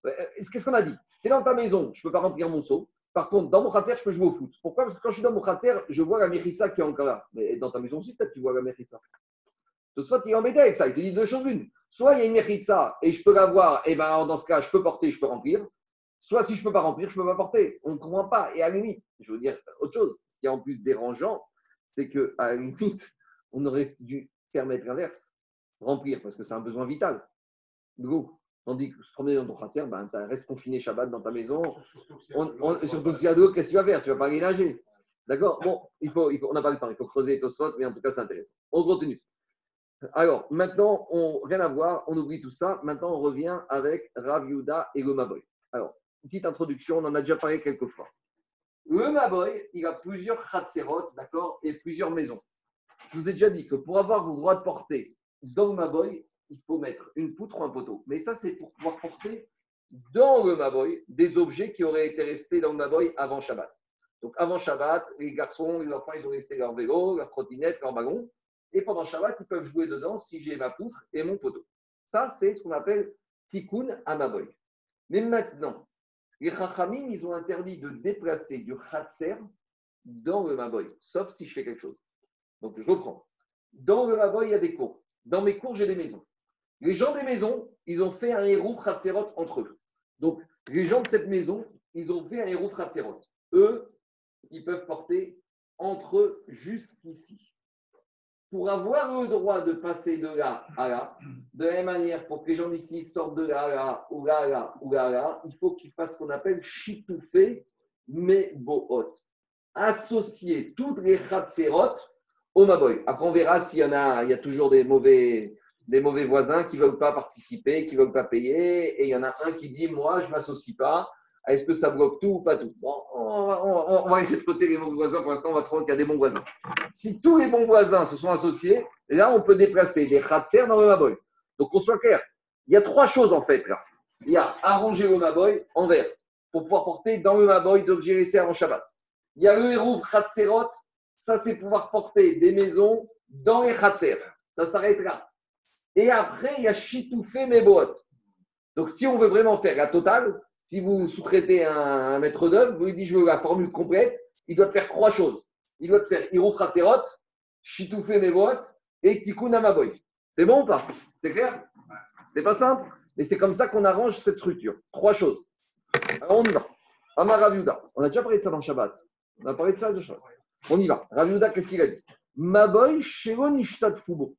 Euh, Qu'est-ce qu'on a dit? Tu es dans ta maison, je ne peux pas remplir mon seau. Par contre, dans mon kratzer, je peux jouer au foot. Pourquoi? Parce que quand je suis dans mon kratzer, je vois la méritza qui est encore là. Mais dans ta maison aussi, peut-être tu vois la méritza. Tosfot, il est embêté avec ça. Il te dit deux choses l'une. Soit il y a une méritza et je peux la voir, et ben dans ce cas, je peux porter, je peux remplir. Soit si je ne peux pas remplir, je ne peux pas porter. On ne comprend pas. Et à la limite, je veux dire autre chose. Ce qui est en plus dérangeant, c'est qu'à la limite, on aurait dû permettre l'inverse. Remplir, parce que c'est un besoin vital. L'eau. Tandis que se promener dans ton khatser, ben, tu restes confiné Shabbat dans ta maison. On, on- surtout que s'il y a de l'eau, qu'est-ce que tu vas faire? Tu ne vas pas aller nager. D'accord? Bon, il faut, il faut, on n'a pas le temps. Il faut creuser Tosfot, mais en tout cas, c'est intéressant. On continue. Alors, maintenant, on, rien à voir, on oublie tout ça. Maintenant, on revient avec Rav Yuda et le Maboy. Alors, petite introduction, on en a déjà parlé quelques fois. Le Maboy, il a plusieurs Khatserot, d'accord, et plusieurs maisons. Je vous ai déjà dit que pour avoir le droit de porter dans le il faut mettre une poutre ou un poteau. Mais ça, c'est pour pouvoir porter dans le Maboy des objets qui auraient été restés dans le Maboy avant Shabbat. Donc, avant Shabbat, les garçons, les enfants, ils ont laissé leur vélo, leur trottinette, leur ballon. Et pendant Shabbat, ils peuvent jouer dedans si j'ai ma poutre et mon poteau. Ça, c'est ce qu'on appelle tikkun à Maboy. Mais maintenant, les Chachamim, ils ont interdit de déplacer du Khatser dans le Maboy, sauf si je fais quelque chose. Donc, je reprends. Dans le Maboy, il y a des cours. Dans mes cours, j'ai des maisons. Les gens des maisons, ils ont fait un héros Khatserot entre eux. Donc, les gens de cette maison, ils ont fait un héros Khatserot. Eux, ils peuvent porter entre eux jusqu'ici. Pour avoir le droit de passer de là à là, de la même manière, pour que les gens d'ici sortent de là à là, ou là à là, ou là à là, il faut qu'ils fassent ce qu'on appelle chitoufé mebohot. Associer toutes les khatserot au maboy. Après, on verra s'il y en a, il y a toujours des mauvais, des mauvais voisins qui ne veulent pas participer, qui ne veulent pas payer, et il y en a un qui dit Moi, je ne m'associe pas. Est-ce que ça bloque tout ou pas tout? Bon, on va, essayer de côté les mauvais voisins. Pour l'instant, on va trouver qu'il y a des bons voisins. Si tous les bons voisins se sont associés, là, on peut déplacer des khatser dans le maboy. Donc, qu'on soit clair, il y a trois choses en fait là. Il y a arranger le maboy en vert pour pouvoir porter dans le maboy d'objets laissés avant Shabbat. Il y a le hérouv khatserot, ça c'est pouvoir porter des maisons dans les khatser. Ça s'arrête là. Et après, il y a chitoufé mebohot. Donc, si on veut vraiment faire la totale, si vous sous-traitez un, maître d'œuvre, vous lui dites je veux la formule complète, il doit te faire trois choses. Il doit te faire hérouv khatserot, chitoufé mebohot et tikkun amaboy. C'est bon ou pas? C'est clair? C'est pas simple, mais c'est comme ça qu'on arrange cette structure. Trois choses. Alors, on y va. Amar Rav Yehuda. On a déjà parlé de ça dans le Shabbat. On a parlé de ça de Shabbat. On y va. Rav Yehuda, qu'est-ce qu'il a dit? Maboy fubo.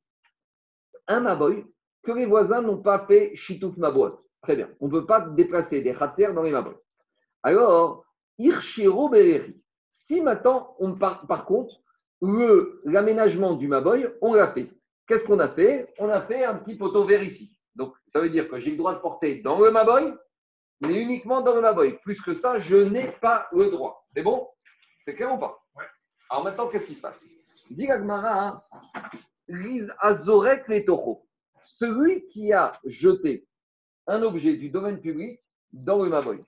Un maboy que les voisins n'ont pas fait shitouf maboy. Très bien. On ne peut pas déplacer des khatser dans les maboy. Alors, irshiro bereri. Si maintenant, on par, par contre, le- l'aménagement du maboy, on l'a fait. Qu'est-ce qu'on a fait? On a fait un petit poteau vert ici. Donc, ça veut dire que j'ai le droit de porter dans le maboy, mais uniquement dans le maboy. Plus que ça, je n'ai pas le droit. C'est bon? C'est clair ou pas? Ouais. Alors maintenant, qu'est-ce qui se passe? Dit l'Agmara, Riz azorek les. Celui qui a jeté un objet du domaine public dans le maboy.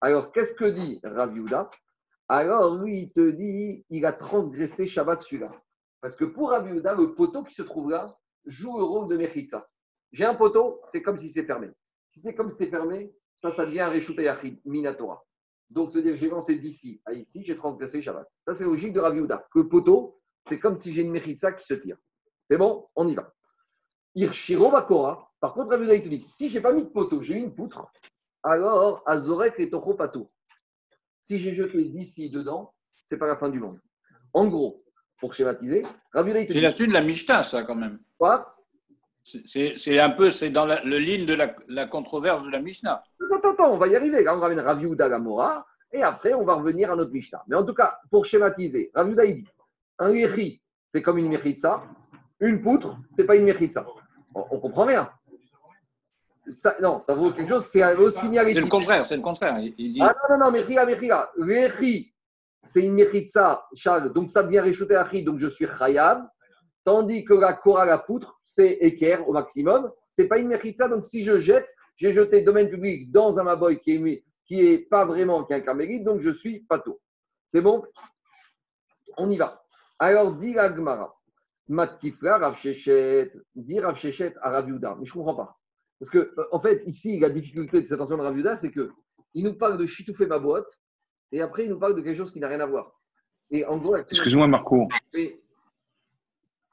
Alors, qu'est-ce que dit Rav Alors, lui, il te dit, il a transgressé Shabbat celui-là. Parce que pour Rav le poteau qui se trouve là joue le rôle de Mechitza. J'ai un poteau, c'est comme si c'est fermé. Si c'est comme si c'est fermé, ça, ça devient un Reshut Minatora. Donc, c'est-à-dire j'ai lancé d'ici à ici, j'ai transgressé Shabbat. Ça, c'est logique de Rav. Que le poteau, c'est comme si j'ai une Mechitza qui se tire. C'est bon On y va. Par contre, Rav Yehuda, te dit, si je n'ai pas mis de poteau, j'ai une poutre, alors Azorek et Tocho Pato. Si j'ai jeté d'ici dedans, c'est pas la fin du monde. En gros, pour schématiser, Rabbi Yehuda, C'est la suite de la Mishnah, ça, quand même. quoi? C'est- un peu, c'est dans la, le ligne de la, la controverse de la Mishnah. Attends, attends, on va y arriver. Là, on ramène Rav Yehuda à la Mora, et après, on va revenir à notre Mishnah. Mais en tout cas, pour schématiser, Yehuda, il dit un léchi, c'est comme une mechitza. Une poutre, c'est pas une mechitza. On, on comprend rien. Ça, non, ça vaut quelque chose, c'est aussi C'est signalétique. le contraire, c'est le contraire. Il, il dit, Ah non, non, non, Mechila, Mechila. Léchi, c'est une mechitza, Charles, donc ça devient réchauffé Achi, donc je suis Khayab. Tandis que la Kora, la poutre, c'est équerre au maximum. C'est pas une mechitza, donc si je jette, j'ai jeté domaine public dans un maboy qui est, qui est pas vraiment qu'un carmélite, donc je suis pato. C'est bon? On y va. Alors, dit la Gemara, Matkifla, Rav Shechet, dit Rav Shechet à Rav Yehuda. Mais je comprends pas. Parce que, euh, en fait, ici, la difficulté de cette attention de Rav Yehuda, c'est que il nous parle de Chitoufé ma boîte, et après, il nous parle de quelque chose qui n'a rien à voir. Et en gros, Excuse-moi, Marco. Et-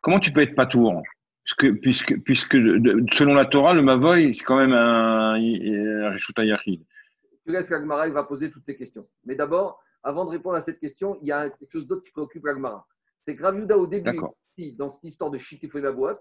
Comment tu peux être patour puisque, puisque, puisque de- selon la Torah, le Mavoy, c'est quand même un, un Rishut Hayachid. je laisse l'Agmara, il va poser toutes ces questions. Mais d'abord, avant de répondre à cette question, il y a quelque chose d'autre qui préoccupe l'Agmara. C'est que Rav Yehuda, au début, dans cette histoire de Chitoufé ma boîte,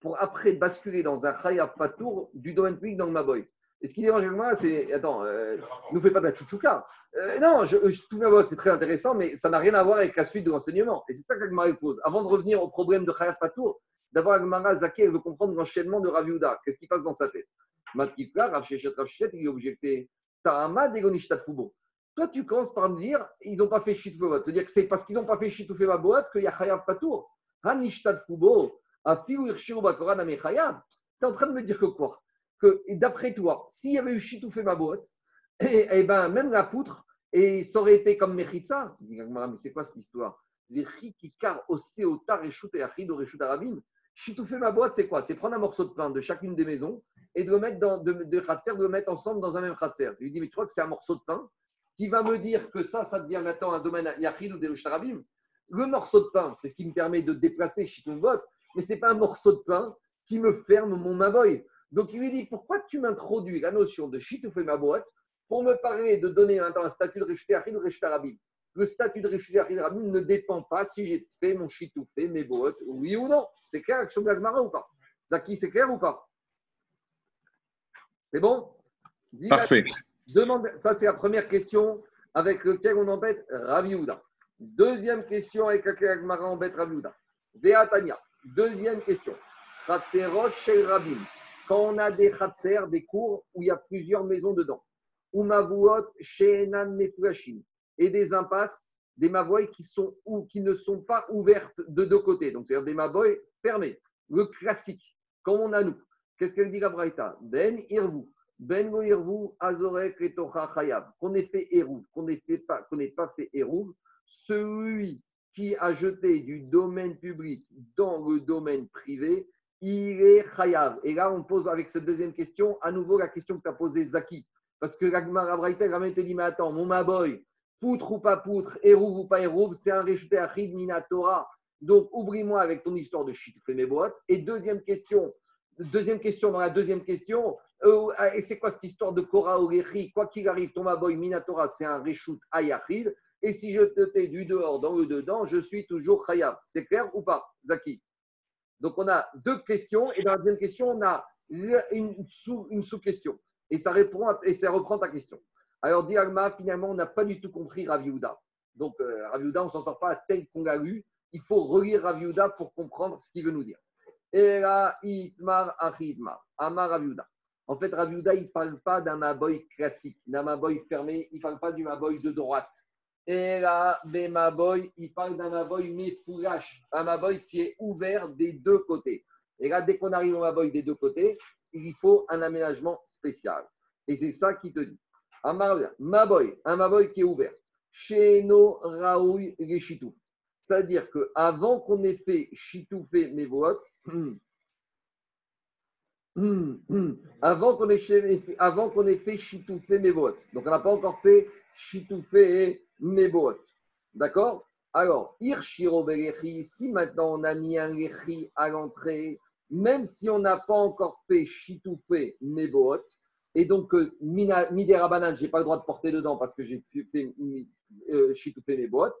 pour après basculer dans un Khayab Patour du domaine public dans le Maboy. Et ce qui dérange l'Agmara, c'est attends, euh, nous fais pas de la chouchouka. Euh, non, je, je, tout c'est très intéressant, mais ça n'a rien à voir avec la suite de l'enseignement. Et c'est ça que l'Agmara pose. Avant de revenir au problème de Khayab Patour, d'abord, l'Agmara, Zaké, elle veut comprendre l'enchaînement de Rav Yehuda. Qu'est-ce qui passe dans sa tête? Matkifla, Rav Shechet, Rav il est objecté. Ta'ama Degonishtat Fubo. Toi, tu commences par me dire, ils n'ont pas fait Shitufé C'est-à-dire que c'est parce qu'ils n'ont pas fait boîte qu'il y a Khayab Patour. Hanishtat Fubo, Tu es en train de me dire que quoi? Que d'après toi, s'il y avait eu Shitufé ma boîte, et, et ben, même la poutre, et ça aurait été comme Mechitza. Mais c'est quoi cette histoire? Les Chikikar Oseota Reshut et Achid Reshut c'est quoi? C'est prendre un morceau de pain de chacune des maisons et de le mettre dans de, de de le mettre ensemble dans un même khatser. Je lui dis, mais tu crois que c'est un morceau de pain? Qui va me dire que ça, ça devient maintenant un domaine Yachid ou des Tarabim Le morceau de pain, c'est ce qui me permet de déplacer Shitufot, mais ce n'est pas un morceau de pain qui me ferme mon maboy. Donc il lui dit, pourquoi tu m'introduis la notion de Shitufé ma boîte pour me parler de donner maintenant un statut de Réchuté Achid ou Réchuté Arabim le statut de Réchuté Achid Arabim ne dépend pas si j'ai fait mon Shitoufé, mes boîtes, oui ou non. C'est clair avec Shomlag Mara ou pas? Zaki, c'est clair ou pas? C'est bon? Dis la- Parfait. Demande, ça, c'est la première question avec laquelle on embête Rav Yehuda. Deuxième question avec laquelle Agmara embête Rav Yehuda. Deuxième question. Khatserot Shel Rabim. Quand on a des khatser, des cours où il y a plusieurs maisons dedans. Ou mavuot Shenan Mefurashim. Et des impasses, des mavoy qui, sont, ou qui ne sont pas ouvertes de deux côtés. Donc, c'est-à-dire des mavoy fermés. Le classique, comme on a nous? Qu'est-ce qu'elle dit la Braïta? Ben Irvu. Ben Goirvu, Azorek et Tocha Chayab, qu'on ait fait Hérouv, qu'on n'ait pas, n'ait pas fait Hérouv, celui qui a jeté du domaine public dans le domaine privé, il est Chayav. Et là, on pose avec cette deuxième question, à nouveau la question que tu as posée, Zaki. Parce que l'Agmar Abraïta, même été dit, mais attends, mon Maboy, poutre ou pas poutre, Hérouv ou pas Hérouv, c'est un rejeté Achid Minatora. Donc, oublie-moi avec ton histoire de shit, fais mes boîtes. Et deuxième question, deuxième question dans la deuxième question, euh, et c'est quoi cette histoire de Korah ou Quoi qu'il arrive, ton Maboy Minatora, c'est un Reshut Ayachid. Et si je te tais du dehors dans le dedans, je suis toujours Khayab. C'est clair ou pas, Zaki? Donc, on a deux questions. Et dans la deuxième question, on a une, sous, sous-question. Et, ça répond à- et ça reprend ta question. Alors, dit Alma, finalement, on n'a pas du tout compris Rav Yehuda. Donc, euh, Rav Yehuda, on ne s'en sort pas tel qu'on l'a lu. Il faut relire Rav Yehuda pour comprendre ce qu'il veut nous dire. Era itmar achidmar. Amar Rav Yehuda. En fait, Rav Yehuda, il ne parle pas d'un maboy classique, d'un maboy fermé. Il ne parle pas du maboy de droite. Et là, des maboy, il parle d'un maboy méfoulash, un maboy qui est ouvert des deux côtés. Et là, dès qu'on arrive au maboy des deux côtés, il faut un aménagement spécial. Et c'est ça qui te dit. Amar, maboy, un maboy qui est ouvert. Sheno raoui reshitou. C'est-à-dire qu'avant qu'on ait fait chitoufé mes votes, [CLEARS THROAT] avant qu'on ait, qu'on ait fait chitoufé mes votes. Donc, on n'a pas encore fait chitoufé votes. D'accord? Alors, Irshiro si maintenant on a mis un lechi à l'entrée, même si on n'a pas encore fait chitoufé votes, et donc euh, midera je n'ai pas le droit de porter dedans parce que j'ai fait- euh, chitoufé boîtes.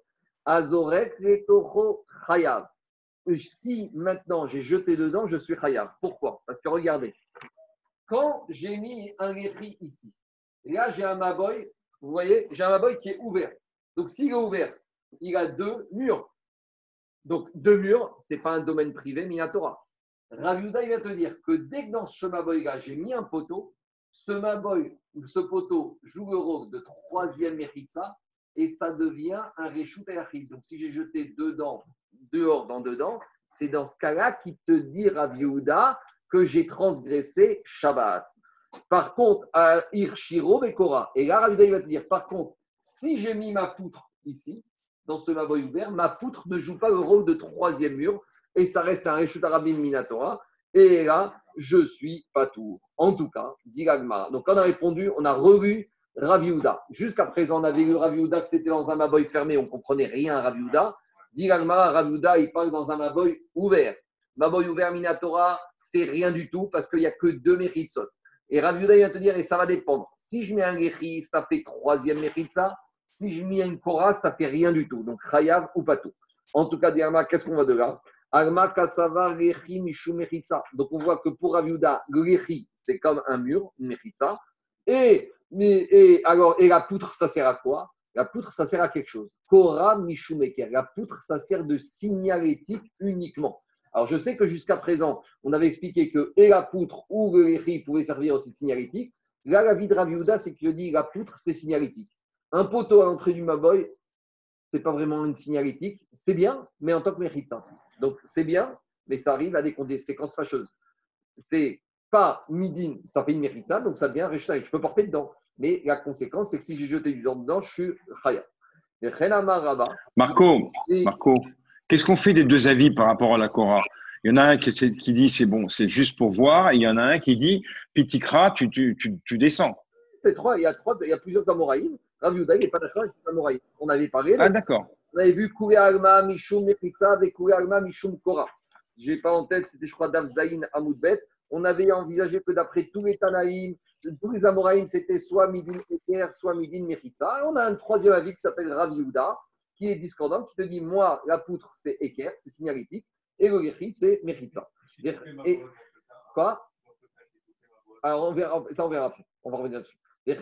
Azorek letocho chayav. Si maintenant j'ai jeté dedans, je suis chayav. Pourquoi? Parce que regardez, quand j'ai mis un léchi ici, là j'ai un maboy, vous voyez, j'ai un maboy qui est ouvert. Donc s'il est ouvert, il a deux murs. Donc deux murs, ce n'est pas un domaine privé, Minatora. Raviuda, il va te dire que dès que dans ce maboy-là, j'ai mis un poteau, ce maboy, ce poteau joue le rôle de troisième méritza et ça devient un réchout ayachid. Donc si j'ai jeté dedans, dehors dans dedans, c'est dans ce cas-là qui te dit Raviuda que j'ai transgressé Shabbat. Par contre, à Irshiro Bekora, et là Raviuda, il va te dire, par contre, si j'ai mis ma poutre ici, dans ce maboy ouvert, ma poutre ne joue pas le rôle de troisième mur et ça reste un Reshut Arabim Minatora. Et là, je suis pas tour. En tout cas, dit. Donc, on a répondu, on a revu Raviuda. Jusqu'à présent, on avait vu Raviuda que c'était dans un maboy fermé, on comprenait rien à Raviuda. Dit Raviuda, il parle dans un maboy ouvert. Maboy ouvert Minatora, c'est rien du tout parce qu'il n'y a que deux méritsot. Et Raviuda, il va te dire, et ça va dépendre. Si je mets un Gechi, ça fait troisième méritza. Si je mets une Kora, ça fait rien du tout. Donc, Chayav ou pas tout. En tout cas, Diarma, qu'est-ce qu'on va de là? Alma Kasava Lechi Mishu. Donc, on voit que pour Raviuda, le Lechi, c'est comme un mur, une. Et, et, alors, et la poutre, ça sert à quoi? La poutre, ça sert à quelque chose. Kora Mishu. La poutre, ça sert de signalétique uniquement. Alors, je sais que jusqu'à présent, on avait expliqué que et la poutre ou le Lechi pouvaient servir aussi de signalétique. Là, la vie de c'est qu'il dit la poutre, c'est signalétique. Un poteau à l'entrée du Maboy, c'est pas vraiment une signalétique. C'est bien, mais en tant que mérita. Donc, c'est bien, mais ça arrive à des conséquences fâcheuses. C'est pas midin, ça fait une mérita, donc ça devient reshtaï. Je peux porter dedans. Mais la conséquence, c'est que si j'ai jeté du dent dedans, je suis chaya. Marco, Marco, qu'est-ce qu'on fait des deux avis par rapport à la Cora Il y en a un qui, dit c'est bon, c'est juste pour voir, et il y en a un qui dit Pitikra, tu, tu, tu, tu descends. c'est trois, il y a trois, il y a plusieurs Amoraïm. Rav Yehuda, il n'est pas d'accord avec les Amoraïm. On avait parlé. Ah, d'accord. On avait vu Kouré Alma, Mishum Mechitza, avec Kouré Alma, Mishum Kora. Je n'ai pas en tête, c'était je crois Zayin Amoudbet. On avait envisagé que d'après tous les Tanaïm, tous les Amoraïm, c'était soit Midin Eker, soit Midin Mechitza. Et on a un troisième avis qui s'appelle Rav Yehuda, qui est discordant, qui te dit moi, la poutre, c'est Eker, c'est signalétique, et le Gechi, c'est Mechitza. Et- Quoi? Alors, on verra, ça, on verra après. On va revenir dessus. Et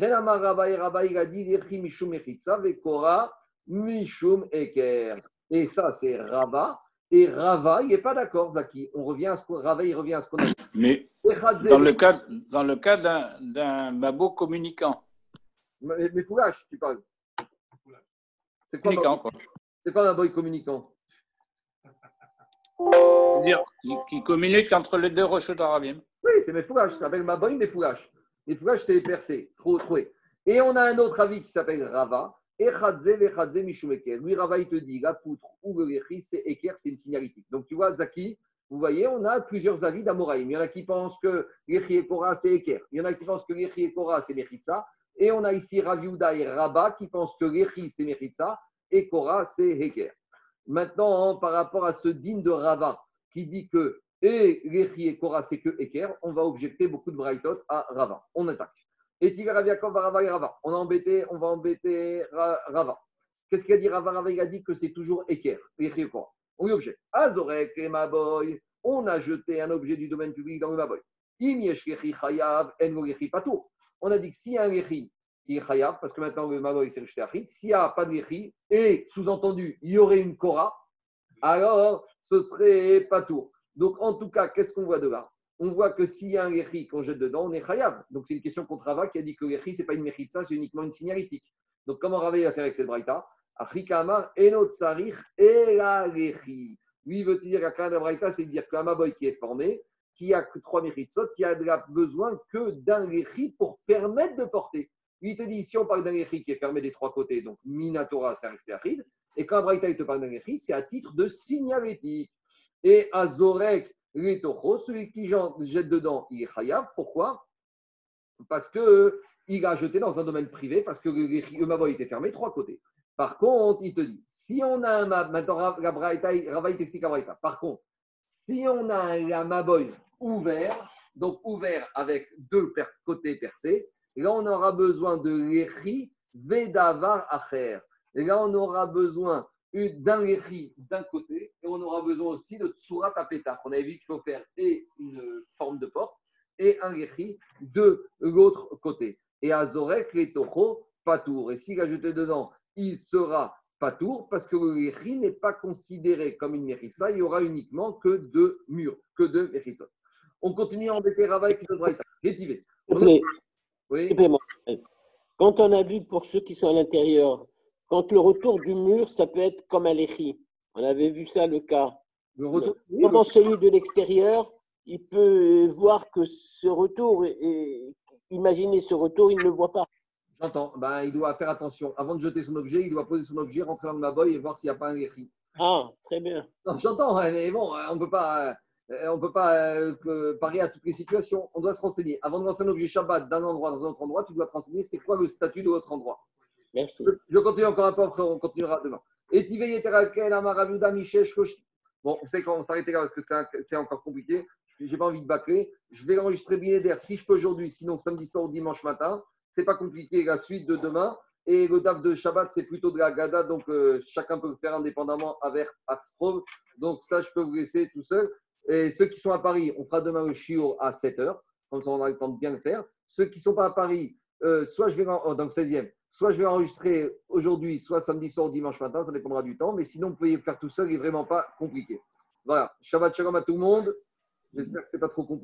ça, c'est Rabba. Et Rava, il n'est pas d'accord, Zaki. On revient à ce qu'on, Rava, il revient à ce qu'on a dit. Mais dans le cas, dans le cas d'un, d'un babo communicant, Mais mais Foulash, tu parles. C'est quoi, communicant quoi. c'est quoi un boy communicant? Qui, communique entre les deux rochers d'Arabim. Oui, c'est mes foulash. Ça s'appelle ma boy, mes foulash. Les foulash, c'est les percés. Trop. Et on a un autre avis qui s'appelle Rava. Eker. Lui, Rava, il te dit la poutre ou le c'est Eker, c'est une signalétique. Donc, tu vois, Zaki, vous voyez, on a plusieurs avis d'Amoraïm. Il y en a qui pensent que Lechi et Kora, c'est Eker. Il y en a qui pensent que Lechi et Kora, c'est Mechitza. Et on a ici Raviuda et Rabba qui pensent que Lechi, c'est Mechitza et Kora, c'est Eker. Maintenant, hein, par rapport à ce digne de Rava qui dit que et Lechi et Kora, c'est que Eker, on va objecter beaucoup de Braithot à Rava. On attaque. Et Rava et Rava. On a embêté, on va embêter Ra- Rava. Qu'est-ce qu'il a dit Rava? Rava, il a dit que c'est toujours Eker, Lechi et Kora. On lui objecte. Azorek et on a jeté un objet du domaine public dans le Maboy. On a dit que a un Lechi chayav, parce que maintenant le Maboy c'est rejeté Achid, s'il n'y a pas de et sous-entendu, il y aurait une Kora, alors ce serait pas tout. Donc en tout cas, qu'est-ce qu'on voit de là? On voit que s'il y a un Lechi qu'on jette dedans, on est chayav. Donc c'est une question contre Rava qui a dit que le Lechi, ce n'est pas une mechitza, c'est uniquement une signalétique. Donc comment Rava il va faire avec cette braïta? Achikama, enot sarich, ela Lechi. Lui, il veut dire la braïta, c'est de dire qu'un Maboy qui est formé, qui a que trois méritsot, qui a la- besoin que d'un Lechi pour permettre de porter. Il te dit, si on parle d'un Lechi qui est fermé des trois côtés, donc Minatora, c'est un et quand Braïta il te parle d'un Lechi, c'est à titre de signalétique. Et Azorek, Letocho, celui qui jette dedans, il est chayav. Pourquoi? Parce que il a jeté dans un domaine privé, parce que le, Maboy était fermé trois côtés. Par contre, il te dit, si on a un maintenant Ra- la Braïta, il- Rava, il t'explique la Braïta. Par contre, si on a un Maboy ouvert, donc ouvert avec deux côtés percés. Et là, on aura besoin de l'échi vedavar acher. Et là, on aura besoin d'un léchi d'un côté et on aura besoin aussi de tsurat apetach. On avait vu qu'il faut faire et une forme de porte et un léchi de l'autre côté. Et azorek les toho patour. Et s'il a jeté dedans, il sera patour parce que le n'est pas considéré comme une méritza. Il y aura uniquement que deux murs, que deux méritos. On continue à embêter Rava avec une braïta. Rétivé. Oui. mon frère. Quand on a vu pour ceux qui sont à l'intérieur, quand le retour du mur, ça peut être comme un léchi. On avait vu ça le cas. Le retour. oui, Comment celui de l'extérieur, il peut voir que ce retour, et imaginer ce retour, il ne le voit pas. J'entends. Ben, il doit faire attention. Avant de jeter son objet, il doit poser son objet, rentrer dans le maboy et voir s'il n'y a pas un léchi. Ah, très bien. J'entends, hein, mais bon, on ne peut pas, euh, on peut pas euh, parier à toutes les situations. On doit se renseigner. Avant de lancer un objet Shabbat d'un endroit dans un autre endroit, tu dois te renseigner c'est quoi le statut de votre endroit. Merci. Je, je continue encore un peu, après on continuera demain. Et. Bon, on sait qu'on s'arrêter là parce que c'est encore compliqué. J'ai pas envie de bâcler. Je vais enregistrer d'air si je peux aujourd'hui, sinon samedi soir ou dimanche matin. C'est pas compliqué. La suite de demain. Et le DAF de Shabbat, c'est plutôt de la Gada, donc euh, chacun peut le faire indépendamment avec Axprov. Donc ça, je peux vous laisser tout seul. Et ceux qui sont à Paris, on fera demain le Shiur à 7h. Comme ça, on aura le temps de bien le faire. Ceux qui ne sont pas à Paris, euh, soit je vais, dans le 16e, soit je vais enregistrer aujourd'hui, soit samedi soir ou dimanche matin, ça dépendra du temps. Mais sinon, vous pouvez le faire tout seul, il n'est vraiment pas compliqué. Voilà. Shabbat Shalom à tout le monde. J'espère que ce n'est pas trop compliqué.